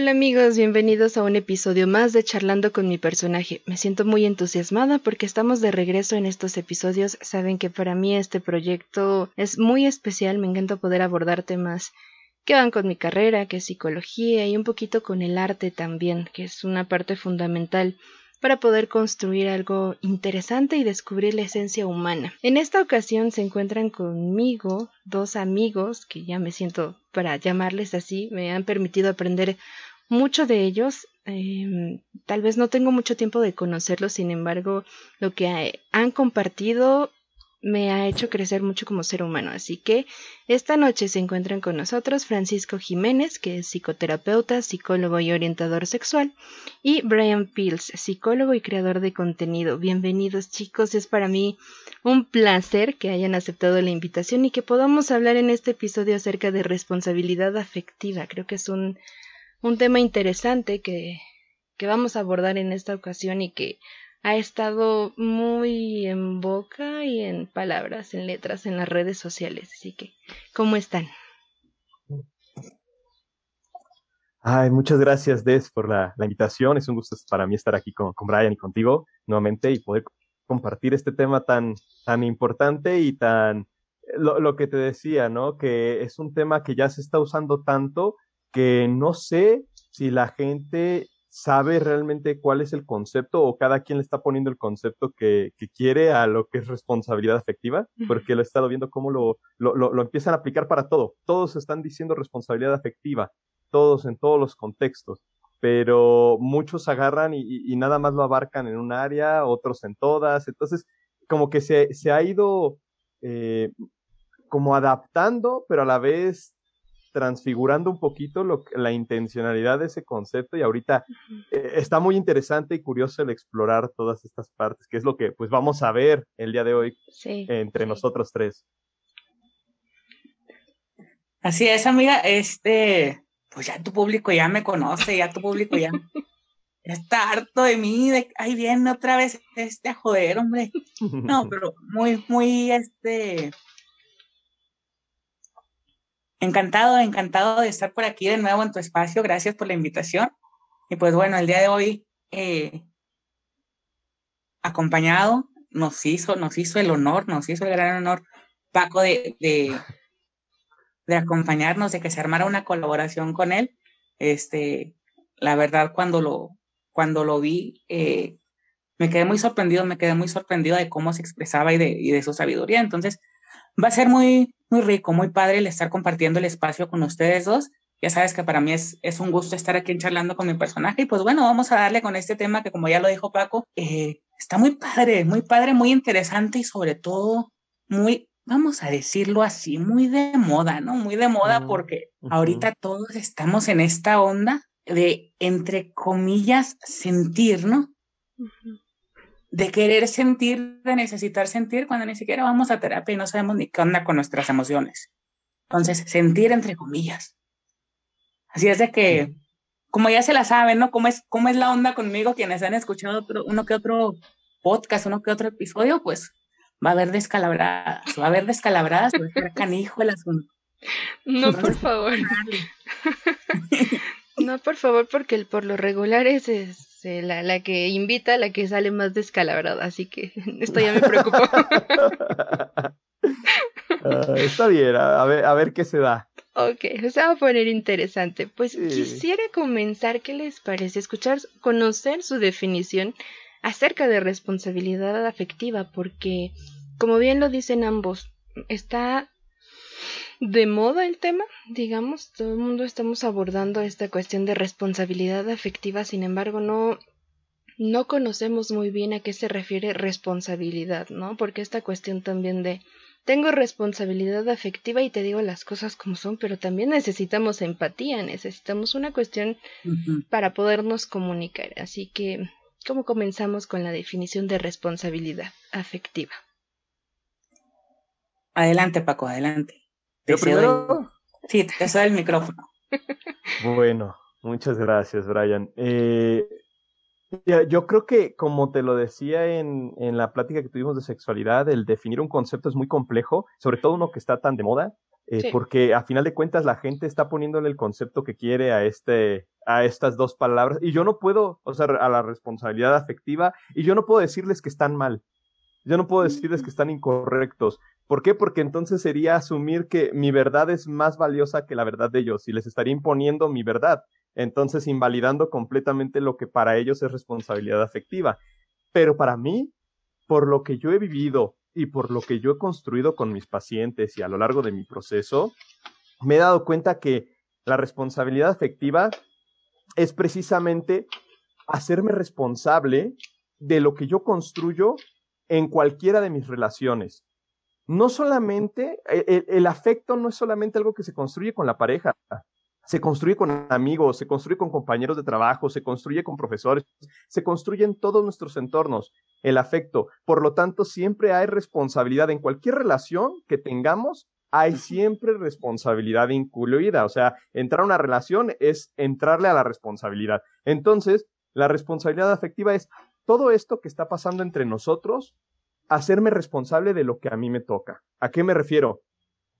Hola amigos, bienvenidos a un episodio más de Charlando con mi personaje. Me siento muy entusiasmada porque estamos de regreso en estos episodios. Saben que para mí este proyecto es muy especial, me encanta poder abordar temas que van con mi carrera, que es psicología y un poquito con el arte también, que es una parte fundamental para poder construir algo interesante y descubrir la esencia humana. En esta ocasión se encuentran conmigo dos amigos que ya me siento para llamarles así, me han permitido aprender mucho de ellos. Em, tal vez no tengo mucho tiempo de conocerlos, sin embargo, lo que han compartido me ha hecho crecer mucho como ser humano. Así que esta noche se encuentran con nosotros Francisco Jiménez, que es psicoterapeuta, psicólogo y orientador sexual, y Brian Fields, psicólogo y creador de contenido. Bienvenidos chicos, es para mí un placer que hayan aceptado la invitación y que podamos hablar en este episodio acerca de responsabilidad afectiva. Creo que es un, un tema interesante que, que vamos a abordar en esta ocasión y que ha estado muy en boca y en palabras, en letras, en las redes sociales. Así que, ¿cómo están? Ay, muchas gracias, Des, por la, invitación. Es un gusto para mí estar aquí con, con, Brian y contigo nuevamente y poder compartir este tema tan, tan importante y tan, lo, lo que te decía, ¿no? Que es un tema que ya se está usando tanto que no sé si la gente sabe realmente cuál es el concepto o cada quien le está poniendo el concepto que, que quiere a lo que es responsabilidad afectiva, porque lo he estado viendo cómo lo, lo, lo, empiezan a aplicar para todo. Todos están diciendo responsabilidad afectiva, todos en todos los contextos, pero muchos agarran y, y, nada más lo abarcan en un área, otros en todas. Entonces, como que se, se ha ido eh, como adaptando, pero a la vez transfigurando un poquito lo, la intencionalidad de ese concepto y ahorita eh, está muy interesante y curioso el explorar todas estas partes, que es lo que pues vamos a ver el día de hoy entre nosotros tres. Así es, amiga, este, pues ya tu público ya me conoce, ya tu público ya, está harto de mí, de, ahí viene otra vez este a joder, hombre. No, pero muy, muy, este, Encantado, encantado de estar por aquí de nuevo en tu espacio. Gracias por la invitación. Y pues bueno, el día de hoy, eh, acompañado, nos hizo, nos hizo el honor, nos hizo el gran honor, Paco, de, de, acompañarnos, de que se armara una colaboración con él. Este, la verdad, cuando lo, cuando lo vi, eh, me quedé muy sorprendido, me quedé muy sorprendido de cómo se expresaba y de, y de su sabiduría. Entonces, va a ser muy, muy rico, muy padre el estar compartiendo el espacio con ustedes dos. Ya sabes que para mí es, es un gusto estar aquí charlando con mi personaje. Y pues bueno, vamos a darle con este tema que como ya lo dijo Paco, eh, está muy padre, muy padre, muy interesante y sobre todo muy, vamos a decirlo así, muy de moda, ¿no? Muy de moda porque ahorita todos estamos en esta onda de, entre comillas, sentir, ¿no? De querer sentir, de necesitar sentir, cuando ni siquiera vamos a terapia y no sabemos ni qué onda con nuestras emociones. Entonces, sentir entre comillas. Así es de que, como ya se la saben, ¿no? ¿Cómo es, cómo es la onda conmigo? Quienes han escuchado otro, uno que otro podcast, uno que otro episodio, pues va a haber descalabradas, va a haber descalabradas, va a estar canijo el asunto. No, por favor. no, por favor, porque el, por lo regular es, es la, la, que invita, la que sale más descalabrada, así que esto ya me preocupó. Ah, está bien, a ver, a ver qué se da. Ok, se va a poner interesante. Pues quisiera comenzar, ¿qué les parece? Escuchar, conocer su definición acerca de responsabilidad afectiva, porque, como bien lo dicen ambos, está de moda el tema, digamos, todo el mundo estamos abordando esta cuestión de responsabilidad afectiva, sin embargo, no no conocemos muy bien a qué se refiere responsabilidad, ¿no? Porque esta cuestión también de tengo responsabilidad afectiva y te digo las cosas como son, pero también necesitamos empatía, necesitamos una cuestión para podernos comunicar. Así que, ¿cómo comenzamos con la definición de responsabilidad afectiva? Adelante, Paco, adelante. ¿Yo primero? Sí, te doy el micrófono. Bueno, muchas gracias, Brian. Eh, yo creo que, como te lo decía en, en, la plática que tuvimos de sexualidad, el definir un concepto es muy complejo, sobre todo uno que está tan de moda, eh, porque a final de cuentas la gente está poniéndole el concepto que quiere a este, a estas dos palabras y yo no puedo, o sea, a la responsabilidad afectiva y yo no puedo decirles que están mal. Yo no puedo decirles que están incorrectos. ¿Por qué? Porque entonces sería asumir que mi verdad es más valiosa que la verdad de ellos y les estaría imponiendo mi verdad. Entonces invalidando completamente lo que para ellos es responsabilidad afectiva. Pero para mí, por lo que yo he vivido y por lo que yo he construido con mis pacientes y a lo largo de mi proceso, me he dado cuenta que la responsabilidad afectiva es precisamente hacerme responsable de lo que yo construyo en cualquiera de mis relaciones. No solamente, el, afecto no es solamente algo que se construye con la pareja, se construye con amigos, se construye con compañeros de trabajo, se construye con profesores, se construye en todos nuestros entornos el afecto. Por lo tanto, siempre hay responsabilidad en cualquier relación que tengamos. Hay siempre responsabilidad incluida. O sea, entrar a una relación es entrarle a la responsabilidad. Entonces, la responsabilidad afectiva es todo esto que está pasando entre nosotros, hacerme responsable de lo que a mí me toca. ¿A qué me refiero?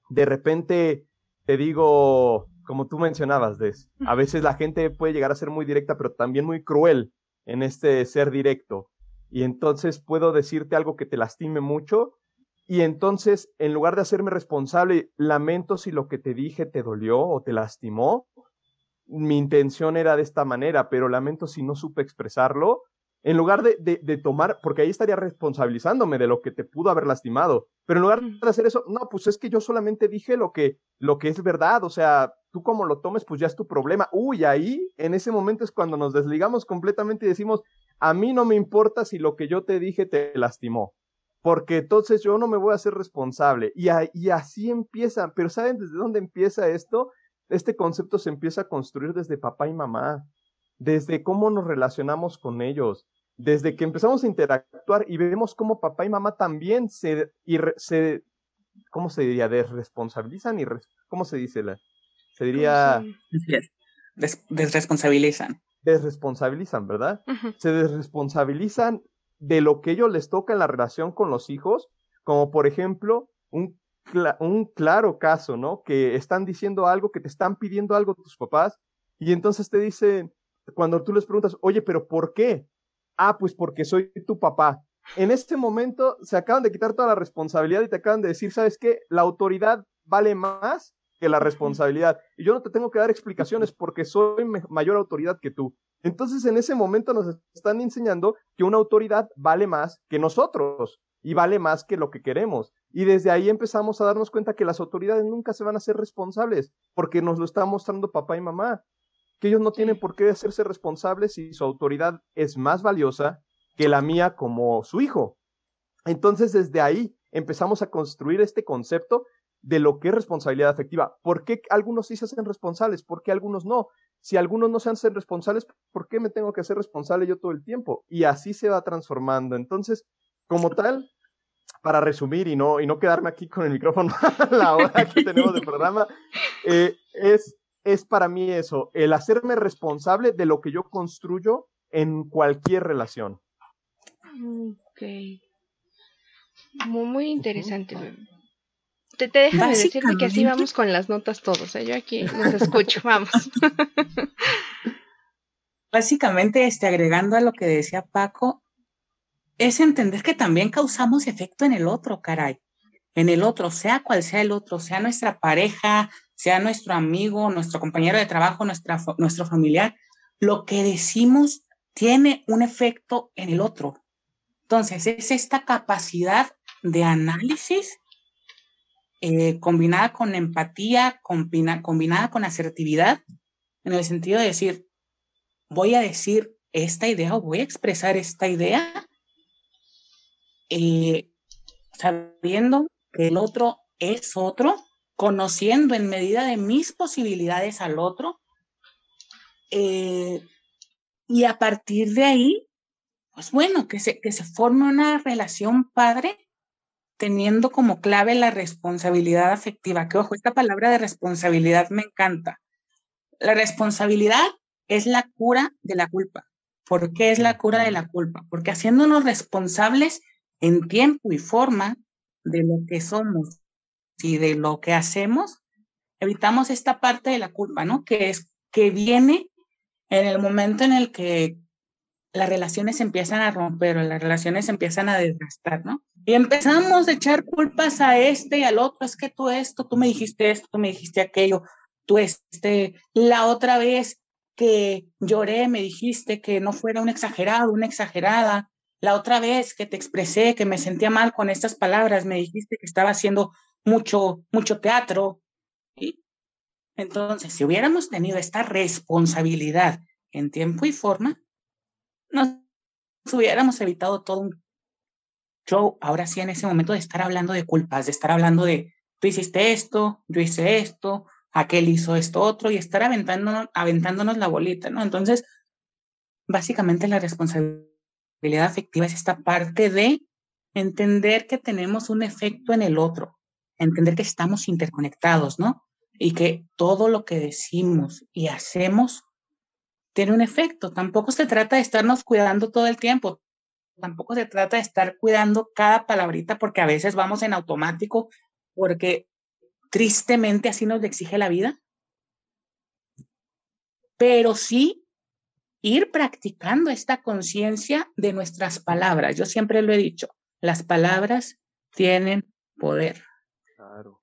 De repente te digo, como tú mencionabas, Des, a veces la gente puede llegar a ser muy directa, pero también muy cruel en este ser directo. Y entonces puedo decirte algo que te lastime mucho. Y entonces, en lugar de hacerme responsable, lamento si lo que te dije te dolió o te lastimó. Mi intención era de esta manera, pero lamento si no supe expresarlo en lugar de, de, tomar, porque ahí estaría responsabilizándome de lo que te pudo haber lastimado, pero en lugar de hacer eso, no, pues es que yo solamente dije lo que, lo que es verdad, o sea, tú como lo tomes, pues ya es tu problema. Uy, ahí, en ese momento es cuando nos desligamos completamente y decimos, a mí no me importa si lo que yo te dije te lastimó, porque entonces yo no me voy a hacer responsable. Y, y así empieza, pero ¿saben desde dónde empieza esto? Este concepto se empieza a construir desde papá y mamá desde cómo nos relacionamos con ellos, desde que empezamos a interactuar y vemos cómo papá y mamá también se, se ¿cómo se diría? Desresponsabilizan y, ¿cómo se dice? La, se diría... desresponsabilizan. Desresponsabilizan, ¿verdad? Se desresponsabilizan de lo que ellos les toca en la relación con los hijos, como por ejemplo un, un claro caso, ¿no? Que están diciendo algo, que te están pidiendo algo tus papás, y entonces te dicen, cuando tú les preguntas, oye, pero ¿por qué? Ah, pues porque soy tu papá. En este momento se acaban de quitar toda la responsabilidad y te acaban de decir, ¿sabes qué? La autoridad vale más que la responsabilidad. Y yo no te tengo que dar explicaciones porque soy mayor autoridad que tú. Entonces, en ese momento nos están enseñando que una autoridad vale más que nosotros y vale más que lo que queremos. Y desde ahí empezamos a darnos cuenta que las autoridades nunca se van a ser responsables porque nos lo está mostrando papá y mamá que ellos no tienen por qué hacerse responsables si su autoridad es más valiosa que la mía como su hijo. Entonces, desde ahí empezamos a construir este concepto de lo que es responsabilidad afectiva. ¿Por qué algunos sí se hacen responsables? ¿Por qué algunos no? Si algunos no se hacen responsables, ¿por qué me tengo que hacer responsable yo todo el tiempo? Y así se va transformando. Entonces, como tal, para resumir y no, y no quedarme aquí con el micrófono a la hora que tenemos de programa, eh, es es para mí eso, el hacerme responsable de lo que yo construyo en cualquier relación. Ok. Muy, muy interesante. Te, te déjame decirte que así vamos con las notas todos. ¿eh? Yo aquí los escucho, vamos. Básicamente, este, agregando a lo que decía Paco, es entender que también causamos efecto en el otro, caray. En el otro, sea cual sea el otro, sea nuestra pareja, sea nuestro amigo, nuestro compañero de trabajo, nuestra, nuestro familiar, lo que decimos tiene un efecto en el otro. Entonces, es esta capacidad de análisis eh, combinada con empatía, combinada con asertividad, en el sentido de decir, voy a decir esta idea o voy a expresar esta idea, eh, sabiendo el otro es otro conociendo en medida de mis posibilidades al otro. Eh, y a partir de ahí, pues bueno, que se, que se forme una relación padre teniendo como clave la responsabilidad afectiva. Que ojo, esta palabra de responsabilidad me encanta. La responsabilidad es la cura de la culpa. ¿Por qué es la cura de la culpa? Porque haciéndonos responsables en tiempo y forma de lo que somos y de lo que hacemos, evitamos esta parte de la culpa, ¿no? Que es que viene en el momento en el que las relaciones empiezan a romper o las relaciones empiezan a desgastar, ¿no? Y empezamos a echar culpas a este y al otro, es que tú esto, tú me dijiste esto, tú me dijiste aquello, tú este, la otra vez que lloré me dijiste que no fuera un exagerado, una exagerada, la otra vez que te expresé que me sentía mal con estas palabras, me dijiste que estaba haciendo mucho, mucho teatro. ¿sí? Entonces, si hubiéramos tenido esta responsabilidad en tiempo y forma, nos hubiéramos evitado todo un show, ahora sí, en ese momento de estar hablando de culpas, de estar hablando de, tú hiciste esto, yo hice esto, aquel hizo esto otro, y estar aventándonos, aventándonos la bolita, ¿no? Entonces, básicamente la responsabilidad afectiva es esta parte de entender que tenemos un efecto en el otro, entender que estamos interconectados, ¿no? Y que todo lo que decimos y hacemos tiene un efecto. Tampoco se trata de estarnos cuidando todo el tiempo. Tampoco se trata de estar cuidando cada palabrita porque a veces vamos en automático porque tristemente así nos exige la vida. Pero sí ir practicando esta conciencia de nuestras palabras. Yo siempre lo he dicho, las palabras tienen poder. Claro.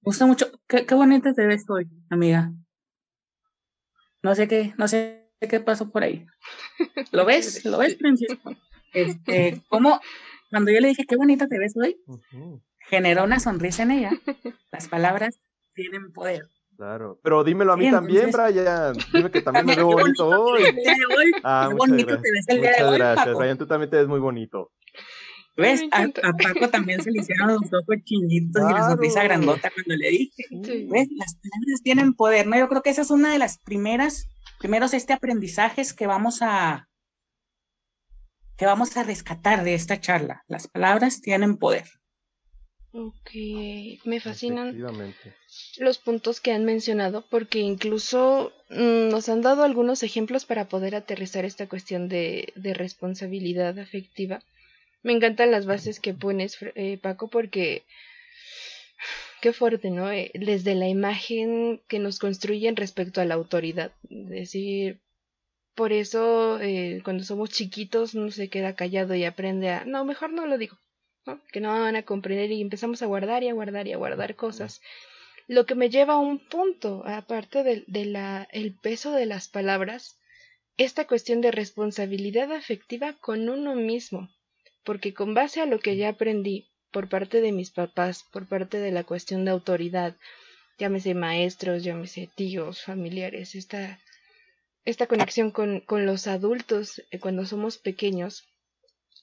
Me gusta mucho. Qué, qué bonita te ves hoy, amiga. No sé qué, no sé qué pasó por ahí. ¿Lo ves? ¿Lo ves, Francisco? Este, ¿cómo? Cuando yo le dije qué bonita te ves hoy, generó una sonrisa en ella. Las palabras tienen poder. Claro, pero dímelo a mí también, Brian. Dime que también me veo bonito hoy. Ah, qué bonito te ves el día de hoy. Gracias, Brian, tú también te ves muy bonito. ¿Ves? A, Paco también se le hicieron los ojos chinguitos y la sonrisa grandota cuando le dije. ¿Ves? Las palabras tienen poder, ¿no? Yo creo que esa es una de las primeras, primeros este aprendizajes que vamos a que vamos a rescatar de esta charla. Las palabras tienen poder. Ok, me fascinan los puntos que han mencionado porque incluso mm, nos han dado algunos ejemplos para poder aterrizar esta cuestión de, responsabilidad afectiva. Me encantan las bases que pones, eh, Paco, porque qué fuerte, ¿no? Eh, desde la imagen que nos construyen respecto a la autoridad. Es decir, por eso eh, cuando somos chiquitos uno se queda callado y aprende a, no, mejor no lo digo que no van a comprender y empezamos a guardar y a guardar y a guardar cosas. Lo que me lleva a un punto, aparte del de la, el peso de las palabras, esta cuestión de responsabilidad afectiva con uno mismo, porque con base a lo que ya aprendí por parte de mis papás, por parte de la cuestión de autoridad, llámese maestros, llámese tíos, familiares, esta, esta conexión con, con los adultos eh, cuando somos pequeños,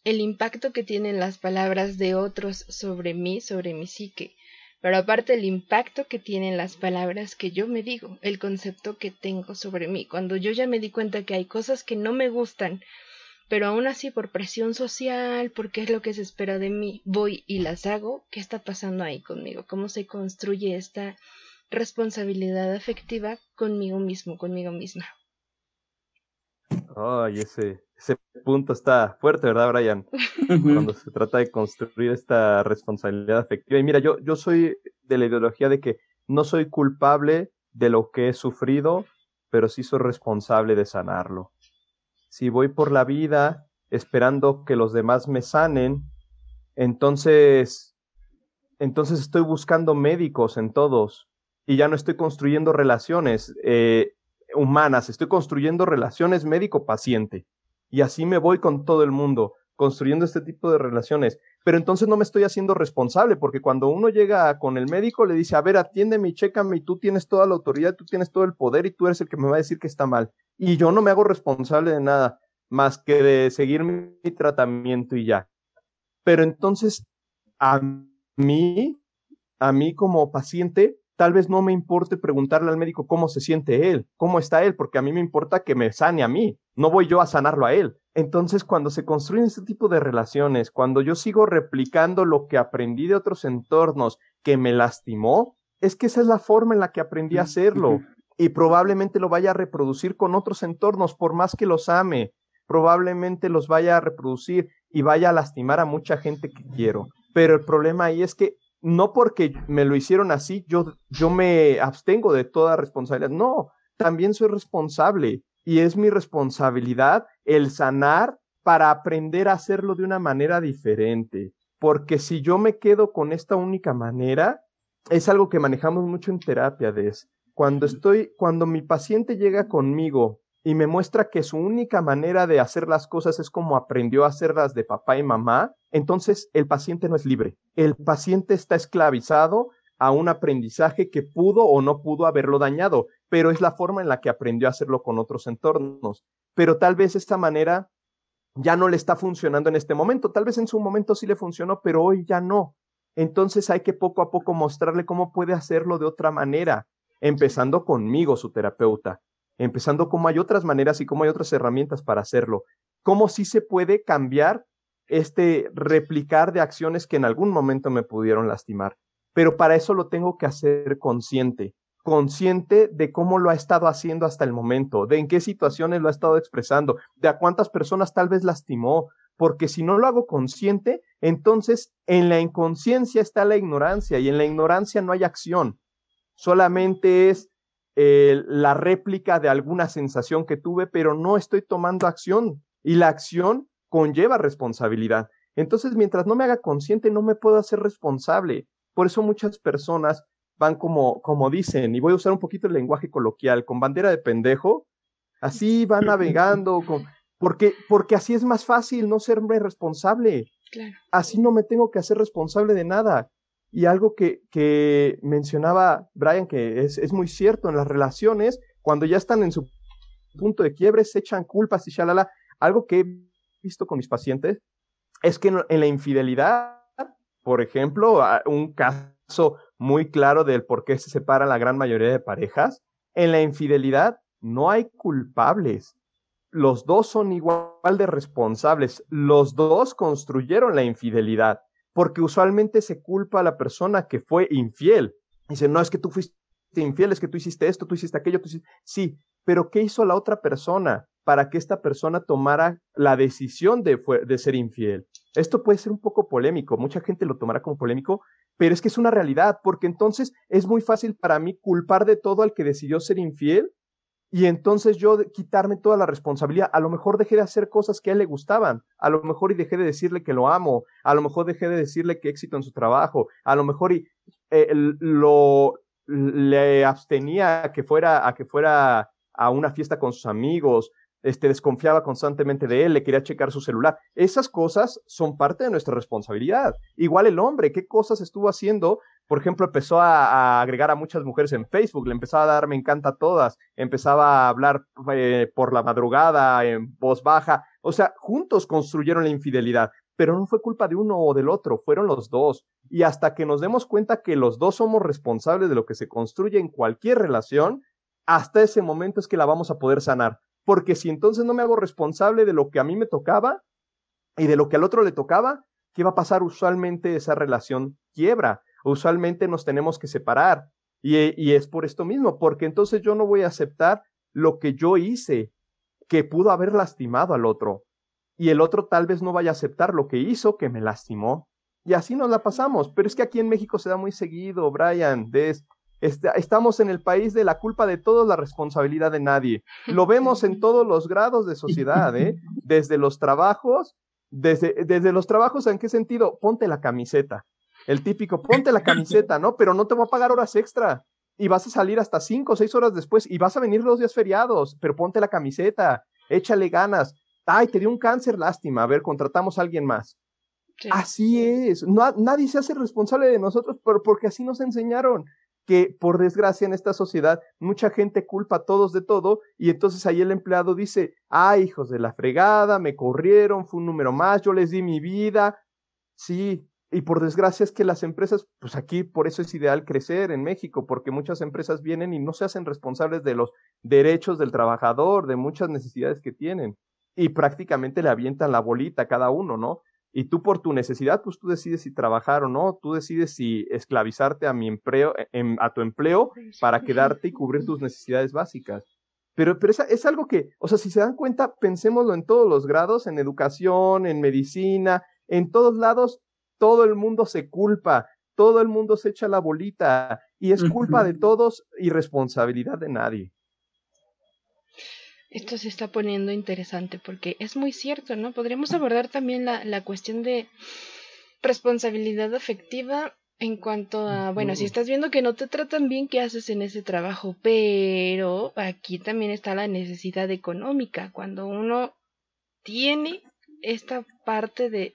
el impacto que tienen las palabras de otros sobre mí, sobre mi psique, pero aparte el impacto que tienen las palabras que yo me digo, el concepto que tengo sobre mí, cuando yo ya me di cuenta que hay cosas que no me gustan, pero aún así por presión social, porque es lo que se espera de mí, voy y las hago, ¿qué está pasando ahí conmigo? ¿Cómo se construye esta responsabilidad afectiva conmigo mismo, conmigo misma? Ay, ese, ese punto está fuerte, ¿verdad, Brian? Cuando se trata de construir esta responsabilidad afectiva. Y mira, yo, yo soy de la ideología de que no soy culpable de lo que he sufrido, pero sí soy responsable de sanarlo. Si voy por la vida esperando que los demás me sanen, entonces, entonces estoy buscando médicos en todos y ya no estoy construyendo relaciones. Eh, humanas, estoy construyendo relaciones médico-paciente. Y así me voy con todo el mundo, construyendo este tipo de relaciones. Pero entonces no me estoy haciendo responsable, porque cuando uno llega con el médico, le dice, a ver, atiéndeme y chécame, y tú tienes toda la autoridad, tú tienes todo el poder, y tú eres el que me va a decir que está mal. Y yo no me hago responsable de nada, más que de seguir mi, mi tratamiento y ya. Pero entonces, a mí, a mí como paciente, tal vez no me importe preguntarle al médico cómo se siente él, cómo está él, porque a mí me importa que me sane a mí, no voy yo a sanarlo a él. Entonces, cuando se construyen este tipo de relaciones, cuando yo sigo replicando lo que aprendí de otros entornos que me lastimó, es que esa es la forma en la que aprendí a hacerlo y probablemente lo vaya a reproducir con otros entornos, por más que los ame, probablemente los vaya a reproducir y vaya a lastimar a mucha gente que quiero. Pero el problema ahí es que no porque me lo hicieron así, yo, yo me abstengo de toda responsabilidad. No, también soy responsable y es mi responsabilidad el sanar para aprender a hacerlo de una manera diferente. Porque si yo me quedo con esta única manera, es algo que manejamos mucho en terapia, Des. Cuando estoy, cuando mi paciente llega conmigo y me muestra que su única manera de hacer las cosas es como aprendió a hacerlas de papá y mamá, entonces el paciente no es libre. El paciente está esclavizado a un aprendizaje que pudo o no pudo haberlo dañado, pero es la forma en la que aprendió a hacerlo con otros entornos. Pero tal vez esta manera ya no le está funcionando en este momento, tal vez en su momento sí le funcionó, pero hoy ya no. Entonces hay que poco a poco mostrarle cómo puede hacerlo de otra manera, empezando conmigo, su terapeuta, empezando cómo hay otras maneras y cómo hay otras herramientas para hacerlo, cómo sí se puede cambiar este replicar de acciones que en algún momento me pudieron lastimar. Pero para eso lo tengo que hacer consciente, consciente de cómo lo ha estado haciendo hasta el momento, de en qué situaciones lo ha estado expresando, de a cuántas personas tal vez lastimó, porque si no lo hago consciente, entonces en la inconsciencia está la ignorancia y en la ignorancia no hay acción, solamente es eh, la réplica de alguna sensación que tuve, pero no estoy tomando acción y la acción conlleva responsabilidad. Entonces, mientras no me haga consciente, no me puedo hacer responsable. Por eso muchas personas van como, como dicen, y voy a usar un poquito el lenguaje coloquial, con bandera de pendejo, así van navegando, con, porque, porque así es más fácil no serme responsable. Así no me tengo que hacer responsable de nada. Y algo que, que mencionaba Brian, que es, es muy cierto en las relaciones, cuando ya están en su punto de quiebre, se echan culpas y shalala. Algo que he visto con mis pacientes es que en, la infidelidad, por ejemplo, un caso muy claro del por qué se separan la gran mayoría de parejas, en la infidelidad no hay culpables. Los dos son igual de responsables. Los dos construyeron la infidelidad porque usualmente se culpa a la persona que fue infiel. Dice, no es que tú fuiste infiel, es que tú hiciste esto, tú hiciste aquello, tú hiciste... Sí, pero ¿qué hizo la otra persona para que esta persona tomara la decisión de, de ser infiel? Esto puede ser un poco polémico, mucha gente lo tomará como polémico, pero es que es una realidad, porque entonces es muy fácil para mí culpar de todo al que decidió ser infiel y entonces yo quitarme toda la responsabilidad. A lo mejor dejé de hacer cosas que a él le gustaban, a lo mejor y dejé de decirle que lo amo, a lo mejor dejé de decirle que éxito en su trabajo, a lo mejor y eh, lo le abstenía a que fuera a que fuera a una fiesta con sus amigos, este, desconfiaba constantemente de él, le quería checar su celular. Esas cosas son parte de nuestra responsabilidad. Igual el hombre, ¿qué cosas estuvo haciendo? Por ejemplo, empezó a, agregar a muchas mujeres en Facebook, le empezaba a dar me encanta a todas, empezaba a hablar eh, por la madrugada en voz baja. O sea, juntos construyeron la infidelidad, pero no fue culpa de uno o del otro, fueron los dos. Y hasta que nos demos cuenta que los dos somos responsables de lo que se construye en cualquier relación, hasta ese momento es que la vamos a poder sanar porque si entonces no me hago responsable de lo que a mí me tocaba y de lo que al otro le tocaba, ¿qué va a pasar? Usualmente esa relación quiebra, usualmente nos tenemos que separar. Y, y es por esto mismo, porque entonces yo no voy a aceptar lo que yo hice, que pudo haber lastimado al otro. Y el otro tal vez no vaya a aceptar lo que hizo, que me lastimó. Y así nos la pasamos. Pero es que aquí en México se da muy seguido, Brian, de estamos en el país de la culpa de todos, la responsabilidad de nadie. Lo vemos en todos los grados de sociedad, ¿eh? Desde los trabajos, desde, desde los trabajos, ¿en qué sentido? Ponte la camiseta. El típico, ponte la camiseta, ¿no? Pero no te voy a pagar horas extra. Y vas a salir hasta cinco o seis horas después y vas a venir los días feriados, pero ponte la camiseta, échale ganas. Ay, te dio un cáncer, lástima. A ver, contratamos a alguien más. Así es. No, nadie se hace responsable de nosotros porque así nos enseñaron que por desgracia en esta sociedad mucha gente culpa a todos de todo y entonces ahí el empleado dice, ay hijos de la fregada, me corrieron, fue un número más, yo les di mi vida. Sí, y por desgracia es que las empresas, pues aquí por eso es ideal crecer en México, porque muchas empresas vienen y no se hacen responsables de los derechos del trabajador, de muchas necesidades que tienen, y prácticamente le avientan la bolita a cada uno, ¿no? Y tú por tu necesidad, pues tú decides si trabajar o no, tú decides si esclavizarte a mi empleo, e, a tu empleo para quedarte y cubrir tus necesidades básicas. Pero, pero es, es, algo que, o sea, si se dan cuenta, pensémoslo en todos los grados, en educación, en medicina, en todos lados, todo el mundo se culpa, todo el mundo se echa la bolita y es culpa de todos y responsabilidad de nadie. Esto se está poniendo interesante porque es muy cierto, ¿no? Podríamos abordar también la, la cuestión de responsabilidad afectiva en cuanto a, bueno, si estás viendo que no te tratan bien, ¿qué haces en ese trabajo? Pero aquí también está la necesidad económica. Cuando uno tiene esta parte de,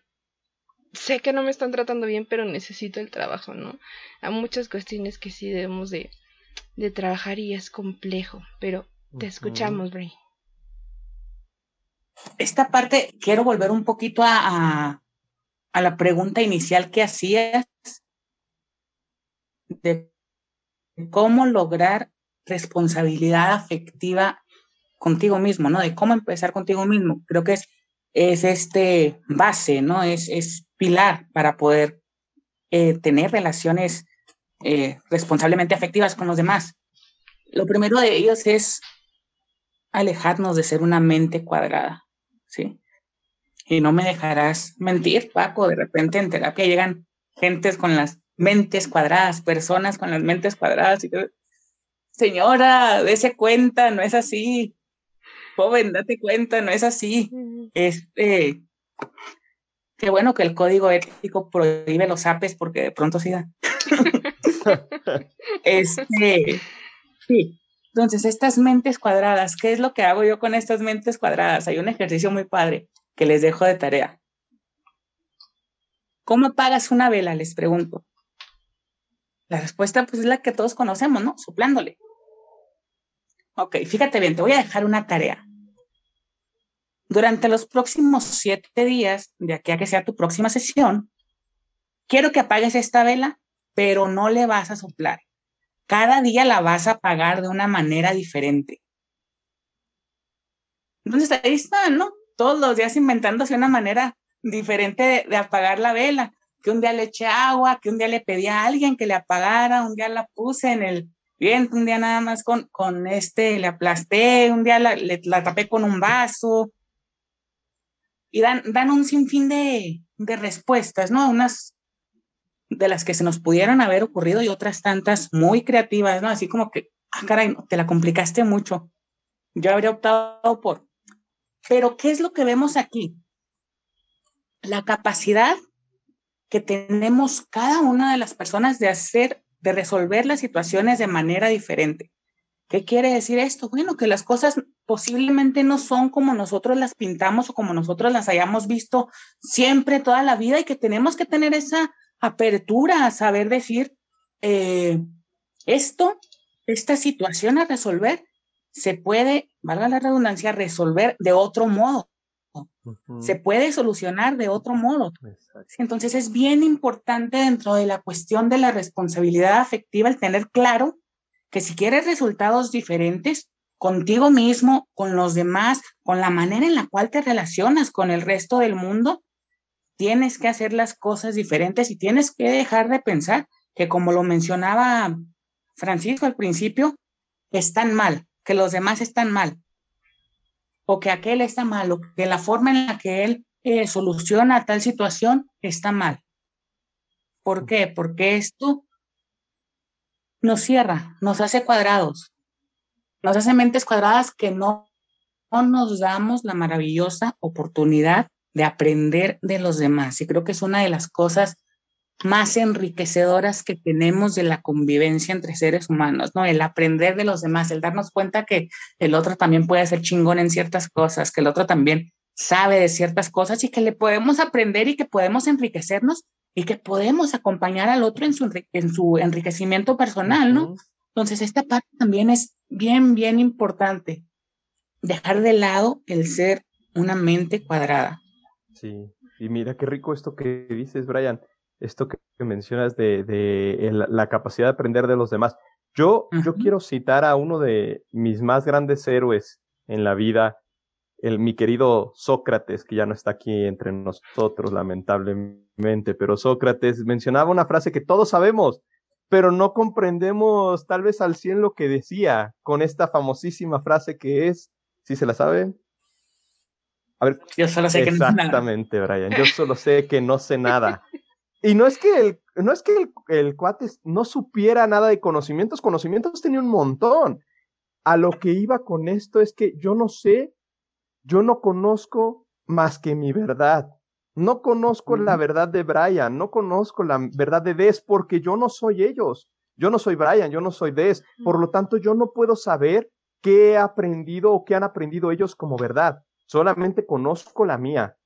sé que no me están tratando bien, pero necesito el trabajo, ¿no? Hay muchas cuestiones que sí debemos de, de trabajar y es complejo, pero te escuchamos, Bray. Esta parte, quiero volver un poquito a, a, la pregunta inicial que hacías de cómo lograr responsabilidad afectiva contigo mismo, ¿no? De cómo empezar contigo mismo. Creo que es, es este base, ¿no? Es, es pilar para poder eh, tener relaciones eh, responsablemente afectivas con los demás. Lo primero de ellos es alejarnos de ser una mente cuadrada, ¿sí? Y no me dejarás mentir, Paco, de repente en terapia llegan gentes con las mentes cuadradas, personas con las mentes cuadradas. Y Señora, dése cuenta, no es así. Joven, date cuenta, no es así. Este, qué bueno que el código ético prohíbe los apes porque de pronto siga. este, sí, entonces, estas mentes cuadradas, ¿qué es lo que hago yo con estas mentes cuadradas? Hay un ejercicio muy padre que les dejo de tarea. ¿Cómo apagas una vela? Les pregunto. La respuesta pues es la que todos conocemos, ¿no? Soplándole. Ok, fíjate bien, te voy a dejar una tarea. Durante los próximos siete días, de aquí a que sea tu próxima sesión, quiero que apagues esta vela, pero no le vas a soplar cada día la vas a pagar de una manera diferente. Entonces ahí están, ¿no? Todos los días inventándose una manera diferente de, apagar la vela. Que un día le eché agua, que un día le pedí a alguien que le apagara, un día la puse en el viento, un día nada más con, con este, le aplasté, un día la, la tapé con un vaso. Y dan, dan un sinfín de, de respuestas, ¿no? Unas de las que se nos pudieran haber ocurrido y otras tantas muy creativas, ¿no? Así como que, ah, caray, te la complicaste mucho. Yo habría optado por. Pero, ¿qué es lo que vemos aquí? La capacidad que tenemos cada una de las personas de hacer, de resolver las situaciones de manera diferente. ¿Qué quiere decir esto? Bueno, que las cosas posiblemente no son como nosotros las pintamos o como nosotros las hayamos visto siempre toda la vida y que tenemos que tener esa apertura a saber decir, eh, esto, esta situación a resolver, se puede, valga la redundancia, resolver de otro modo. Se puede solucionar de otro modo. Entonces es bien importante dentro de la cuestión de la responsabilidad afectiva el tener claro que si quieres resultados diferentes contigo mismo, con los demás, con la manera en la cual te relacionas con el resto del mundo, tienes que hacer las cosas diferentes y tienes que dejar de pensar que como lo mencionaba Francisco al principio, están mal, que los demás están mal, o que aquel está mal, o que la forma en la que él eh, soluciona tal situación está mal. ¿Por qué? Porque esto nos cierra, nos hace cuadrados, nos hace mentes cuadradas que no, no nos damos la maravillosa oportunidad de aprender de los demás. Y creo que es una de las cosas más enriquecedoras que tenemos de la convivencia entre seres humanos, ¿no? El aprender de los demás, el darnos cuenta que el otro también puede ser chingón en ciertas cosas, que el otro también sabe de ciertas cosas y que le podemos aprender y que podemos enriquecernos y que podemos acompañar al otro en su, en su enriquecimiento personal, ¿no? Entonces, esta parte también es bien, bien importante. Dejar de lado el ser una mente cuadrada. Sí, y mira qué rico esto que dices, Brian, esto que mencionas de, de la capacidad de aprender de los demás. Yo, yo quiero citar a uno de mis más grandes héroes en la vida, el, mi querido Sócrates, que ya no está aquí entre nosotros, lamentablemente, pero Sócrates mencionaba una frase que todos sabemos, pero no comprendemos tal vez al cien lo que decía con esta famosísima frase que es, si se la saben, a ver, yo solo sé que no sé nada. Exactamente, Brian. Yo solo sé que no sé nada. Y no es que el, no es que el, el cuate no supiera nada de conocimientos, conocimientos tenía un montón. a lo que iba con esto es que yo no sé, yo no conozco más que mi verdad. No conozco la verdad de Brian, no conozco la verdad de Des porque yo no soy ellos. Yo no soy Brian, yo no soy Des. Por lo tanto, yo no puedo saber qué he aprendido o qué han aprendido ellos como verdad. Solamente conozco la mía.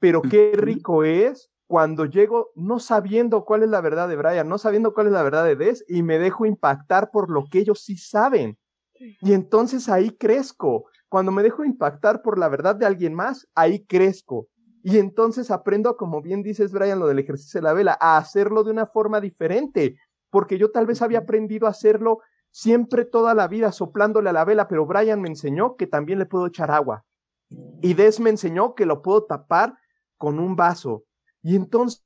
Pero qué rico es cuando llego no sabiendo cuál es la verdad de Brian, no sabiendo cuál es la verdad de Des y me dejo impactar por lo que ellos sí saben. Y entonces ahí crezco. Cuando me dejo impactar por la verdad de alguien más, ahí crezco. Y entonces aprendo, como bien dices, Brian, lo del ejercicio de la vela, a hacerlo de una forma diferente, porque yo tal vez había aprendido a hacerlo siempre toda la vida soplándole a la vela, pero Brian me enseñó que también le puedo echar agua. Y Des me enseñó que lo puedo tapar con un vaso. Y entonces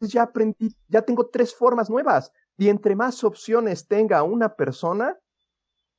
ya aprendí, ya tengo tres formas nuevas. Y entre más opciones tenga una persona,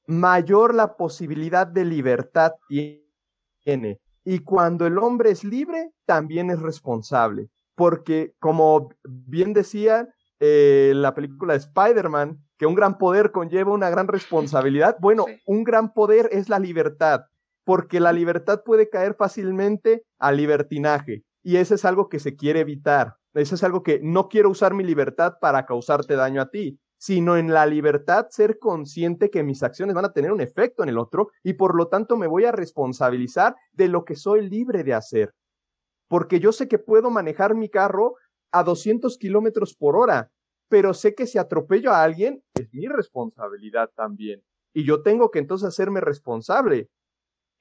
mayor la posibilidad de libertad tiene. Y cuando el hombre es libre, también es responsable. Porque, como bien decía eh, la película de Spider-Man, que un gran poder conlleva una gran responsabilidad. Bueno, un gran poder es la libertad, porque la libertad puede caer fácilmente al libertinaje. Y eso es algo que se quiere evitar. Eso es algo que no quiero usar mi libertad para causarte daño a ti sino en la libertad ser consciente que mis acciones van a tener un efecto en el otro y por lo tanto me voy a responsabilizar de lo que soy libre de hacer. Porque yo sé que puedo manejar mi carro a 200 kilómetros por hora, pero sé que si atropello a alguien es mi responsabilidad también. Y yo tengo que entonces hacerme responsable.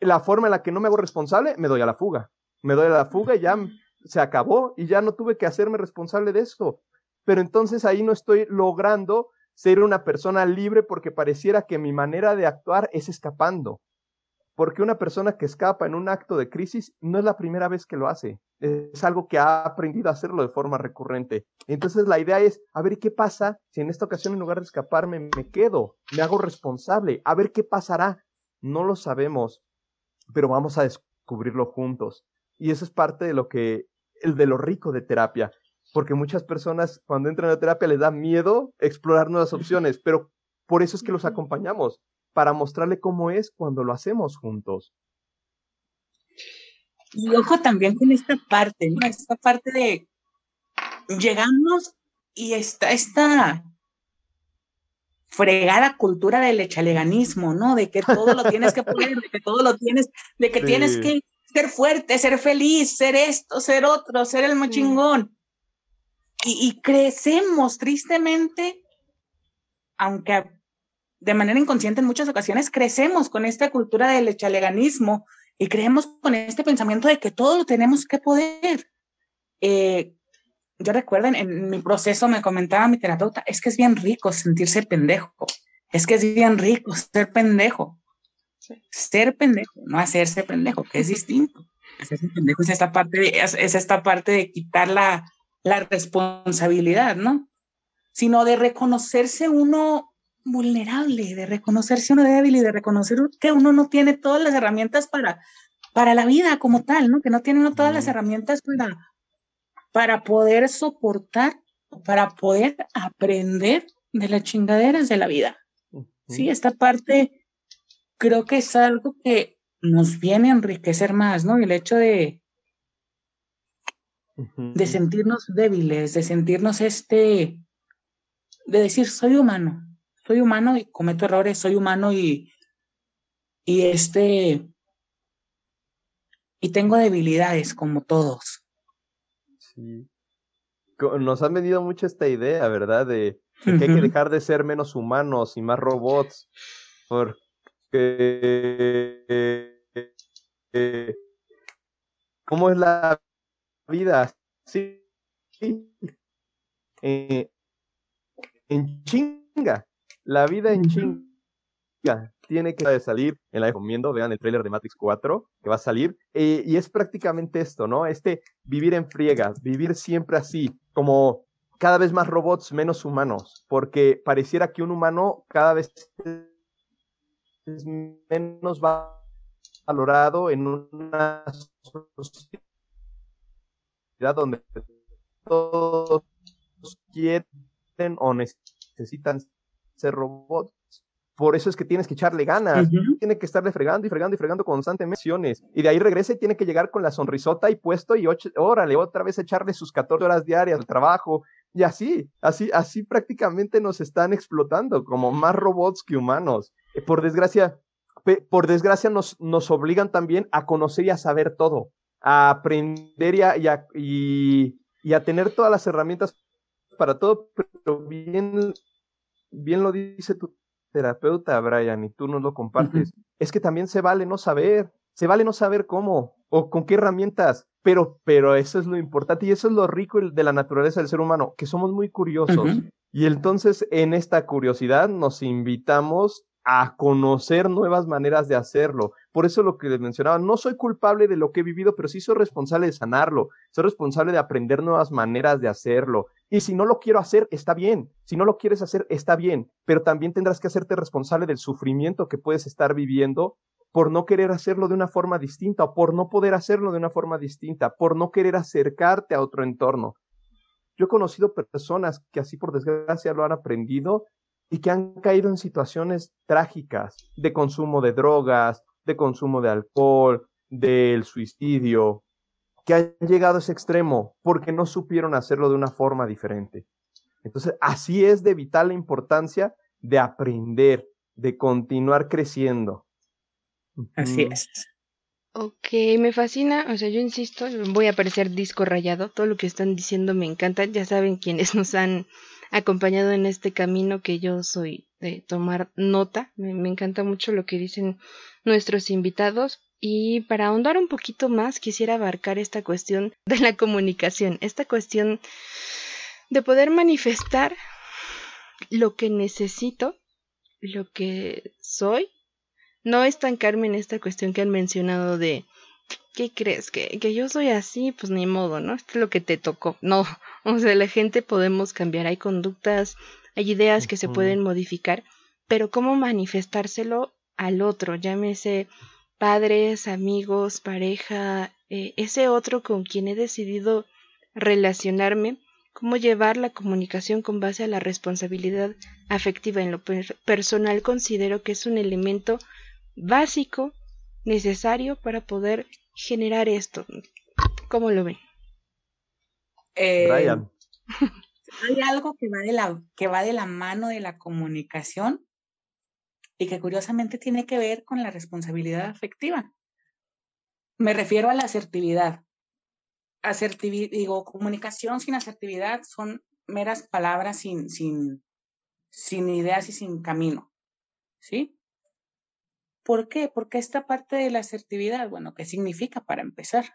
La forma en la que no me hago responsable, me doy a la fuga. Me doy la fuga y ya se acabó y ya no tuve que hacerme responsable de eso pero entonces ahí no estoy logrando ser una persona libre porque pareciera que mi manera de actuar es escapando. Porque una persona que escapa en un acto de crisis no es la primera vez que lo hace, es algo que ha aprendido a hacerlo de forma recurrente. Entonces la idea es, a ver qué pasa si en esta ocasión en lugar de escaparme me quedo, me hago responsable, a ver qué pasará. No lo sabemos, pero vamos a descubrirlo juntos. Y eso es parte de lo que, el de lo rico de terapia, porque muchas personas cuando entran a terapia les da miedo explorar nuevas opciones, pero por eso es que los acompañamos, para mostrarle cómo es cuando lo hacemos juntos. Y ojo también con esta parte, ¿no? Esta parte de llegamos y está esta fregada cultura del echaleganismo, ¿no? De que todo lo tienes que poner, de que todo lo tienes, de que tienes que ser fuerte, ser feliz, ser esto, ser otro, ser el mochingón y, crecemos tristemente, aunque de manera inconsciente en muchas ocasiones crecemos con esta cultura del echaleganismo y creemos con este pensamiento de que todo lo tenemos que poder. Eh, yo recuerdo en, mi proceso me comentaba mi terapeuta, es que es bien rico sentirse pendejo, es que es bien rico ser pendejo. Ser pendejo, no hacerse pendejo, que es distinto. Hacerse pendejo es esta parte es esta parte de quitar la, la responsabilidad, ¿no? Sino de reconocerse uno vulnerable, de reconocerse uno débil y de reconocer que uno no tiene todas las herramientas para, para la vida como tal, ¿no? Que no tiene uno todas las herramientas para, para poder soportar, para poder aprender de las chingaderas de la vida. Sí, esta parte creo que es algo que nos viene a enriquecer más, ¿no? El hecho de, de sentirnos débiles, de sentirnos este, de decir, soy humano, soy humano y cometo errores, soy humano y, y este, y tengo debilidades como todos. Sí. Nos han venido mucho esta idea, ¿verdad? De, que hay que dejar de ser menos humanos y más robots, eh, ¿cómo es la vida, sí, eh, en chinga, la vida en chinga tiene que salir, en la recomiendo, vean el trailer de Matrix 4 que va a salir, eh, y es prácticamente esto, ¿no? Este vivir en friega, vivir siempre así, como cada vez más robots, menos humanos, porque pareciera que un humano cada vez es menos valorado en una sociedad donde todos quieren o necesitan ser robots. Por eso es que tienes que echarle ganas. Tiene que estarle fregando y fregando y fregando constantemente. Y de ahí regresa y tiene que llegar con la sonrisota y puesto y órale, otra vez echarle sus 14 horas diarias al trabajo. Y así, así, así prácticamente nos están explotando como más robots que humanos. Eh, por desgracia, por desgracia nos, nos obligan también a conocer y a saber todo, a aprender y a, y, y a tener todas las herramientas para todo, pero bien, bien lo dice tu terapeuta, Brian, y tú nos lo compartes, es que también se vale no saber, se vale no saber cómo o con qué herramientas, pero, pero eso es lo importante y eso es lo rico de la naturaleza del ser humano, que somos muy curiosos. Y entonces en esta curiosidad nos invitamos a conocer nuevas maneras de hacerlo. Por eso lo que les mencionaba, no soy culpable de lo que he vivido, pero sí soy responsable de sanarlo, soy responsable de aprender nuevas maneras de hacerlo. Y si no lo quiero hacer, está bien. Si no lo quieres hacer, está bien. Pero también tendrás que hacerte responsable del sufrimiento que puedes estar viviendo por no querer hacerlo de una forma distinta o por no poder hacerlo de una forma distinta, por no querer acercarte a otro entorno. Yo he conocido personas que así por desgracia lo han aprendido y que han caído en situaciones trágicas de consumo de drogas, de consumo de alcohol, del suicidio, que han llegado a ese extremo porque no supieron hacerlo de una forma diferente. Entonces, así es de vital la importancia de aprender, de continuar creciendo. Así es. Ok, me fascina, o sea, yo insisto, voy a parecer disco rayado, todo lo que están diciendo me encanta, ya saben quienes nos han acompañado en este camino que yo soy de tomar nota. Me, encanta mucho lo que dicen nuestros invitados. Y para ahondar un poquito más, quisiera abarcar esta cuestión de la comunicación, esta cuestión de poder manifestar lo que necesito, lo que soy, no estancarme en esta cuestión que han mencionado de ¿qué crees? ¿Que, que yo soy así? Pues ni modo, ¿no? Esto es lo que te tocó. No, o sea, la gente podemos cambiar, hay conductas, hay ideas que se pueden modificar, pero ¿cómo manifestárselo al otro? Llámese padres, amigos, pareja, eh, ese otro con quien he decidido relacionarme, cómo llevar la comunicación con base a la responsabilidad afectiva. En lo personal considero que es un elemento básico, necesario para poder generar esto. ¿Cómo lo ven? Eh, hay algo que va, de la, que va de la mano de la comunicación y que curiosamente tiene que ver con la responsabilidad afectiva. Me refiero a la asertividad. Asertividad, digo, comunicación sin asertividad son meras palabras sin, sin, sin ideas y sin camino. ¿Sí? ¿Por qué? Porque esta parte de la asertividad, bueno, ¿qué significa para empezar?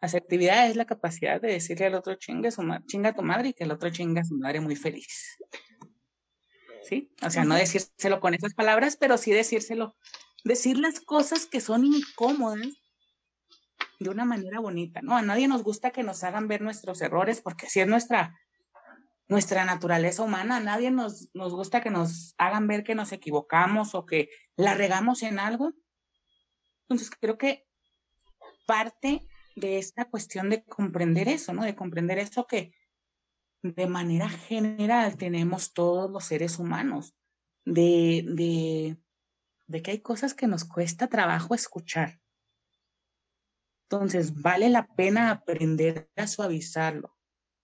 Asertividad es la capacidad de decirle al otro chinga, su chinga a tu madre y que el otro chinga a su madre muy feliz. ¿Sí? O sea, no decírselo con esas palabras, pero sí decírselo, decir las cosas que son incómodas de una manera bonita, ¿no? A nadie nos gusta que nos hagan ver nuestros errores porque así es nuestra, nuestra naturaleza humana. A nadie nos, nos gusta que nos hagan ver que nos equivocamos o que la regamos en algo. Entonces, creo que parte de esta cuestión de comprender eso, ¿no? De comprender eso que de manera general tenemos todos los seres humanos, de, de, de que hay cosas que nos cuesta trabajo escuchar. Entonces, vale la pena aprender a suavizarlo.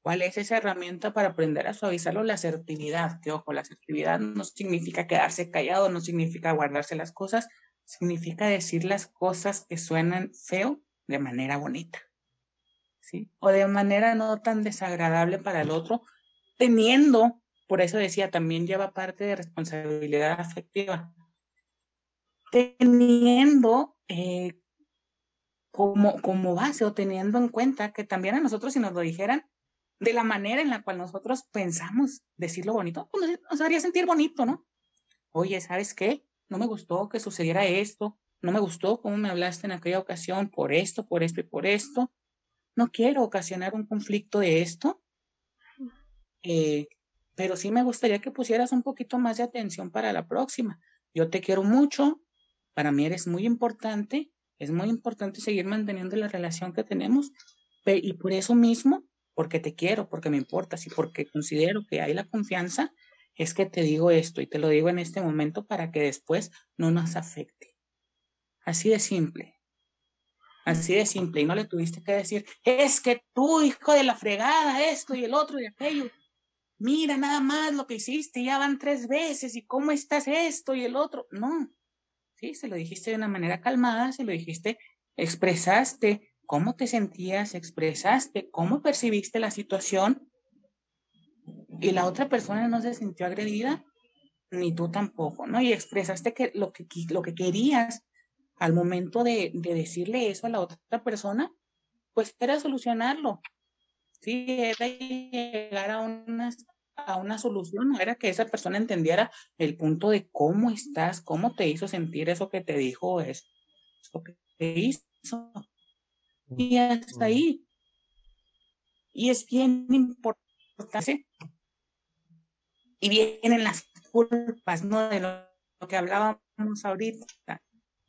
¿Cuál es esa herramienta para aprender a suavizarlo? La asertividad. Que ojo, la asertividad no significa quedarse callado, no significa guardarse las cosas, significa decir las cosas que suenan feo de manera bonita, ¿sí? O de manera no tan desagradable para el otro, teniendo, por eso decía, también lleva parte de responsabilidad afectiva, teniendo eh, como, como base o teniendo en cuenta que también a nosotros si nos lo dijeran de la manera en la cual nosotros pensamos decirlo bonito, pues nos haría sentir bonito, ¿no? Oye, ¿sabes qué? No me gustó que sucediera esto, no me gustó cómo me hablaste en aquella ocasión por esto, por esto y por esto. No quiero ocasionar un conflicto de esto, eh, pero sí me gustaría que pusieras un poquito más de atención para la próxima. Yo te quiero mucho, para mí eres muy importante, es muy importante seguir manteniendo la relación que tenemos y por eso mismo, porque te quiero, porque me importas y porque considero que hay la confianza, es que te digo esto y te lo digo en este momento para que después no nos afecte. Así de simple. Así de simple. Y no le tuviste que decir, es que tú, hijo de la fregada, esto y el otro y aquello. Mira nada más lo que hiciste, ya van tres veces y cómo estás esto y el otro. No. Sí, se lo dijiste de una manera calmada, se lo dijiste, expresaste cómo te sentías, expresaste cómo percibiste la situación y la otra persona no se sintió agredida, ni tú tampoco, ¿no? Y expresaste que lo que, lo que querías al momento de, decirle eso a la otra persona, pues era solucionarlo. Sí, era llegar a una, a una solución, era que esa persona entendiera el punto de cómo estás, cómo te hizo sentir eso que te dijo, eso que te hizo. Y hasta ahí. Y es bien importante. Y vienen las culpas, ¿no? De lo que hablábamos ahorita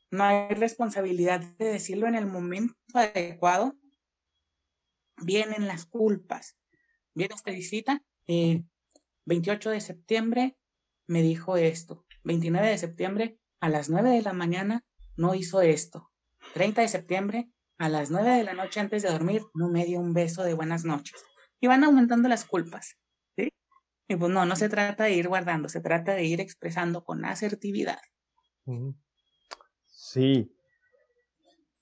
no hay responsabilidad de decirlo en el momento adecuado, vienen las culpas. Viene esta visita, 28 de septiembre me dijo esto, 29 de septiembre a las 9 de la mañana no hizo esto, 30 de septiembre a las 9 de la noche antes de dormir no me dio un beso de buenas noches. Y van aumentando las culpas. ¿sí? Y pues no, no se trata de ir guardando, se trata de ir expresando con asertividad. Sí.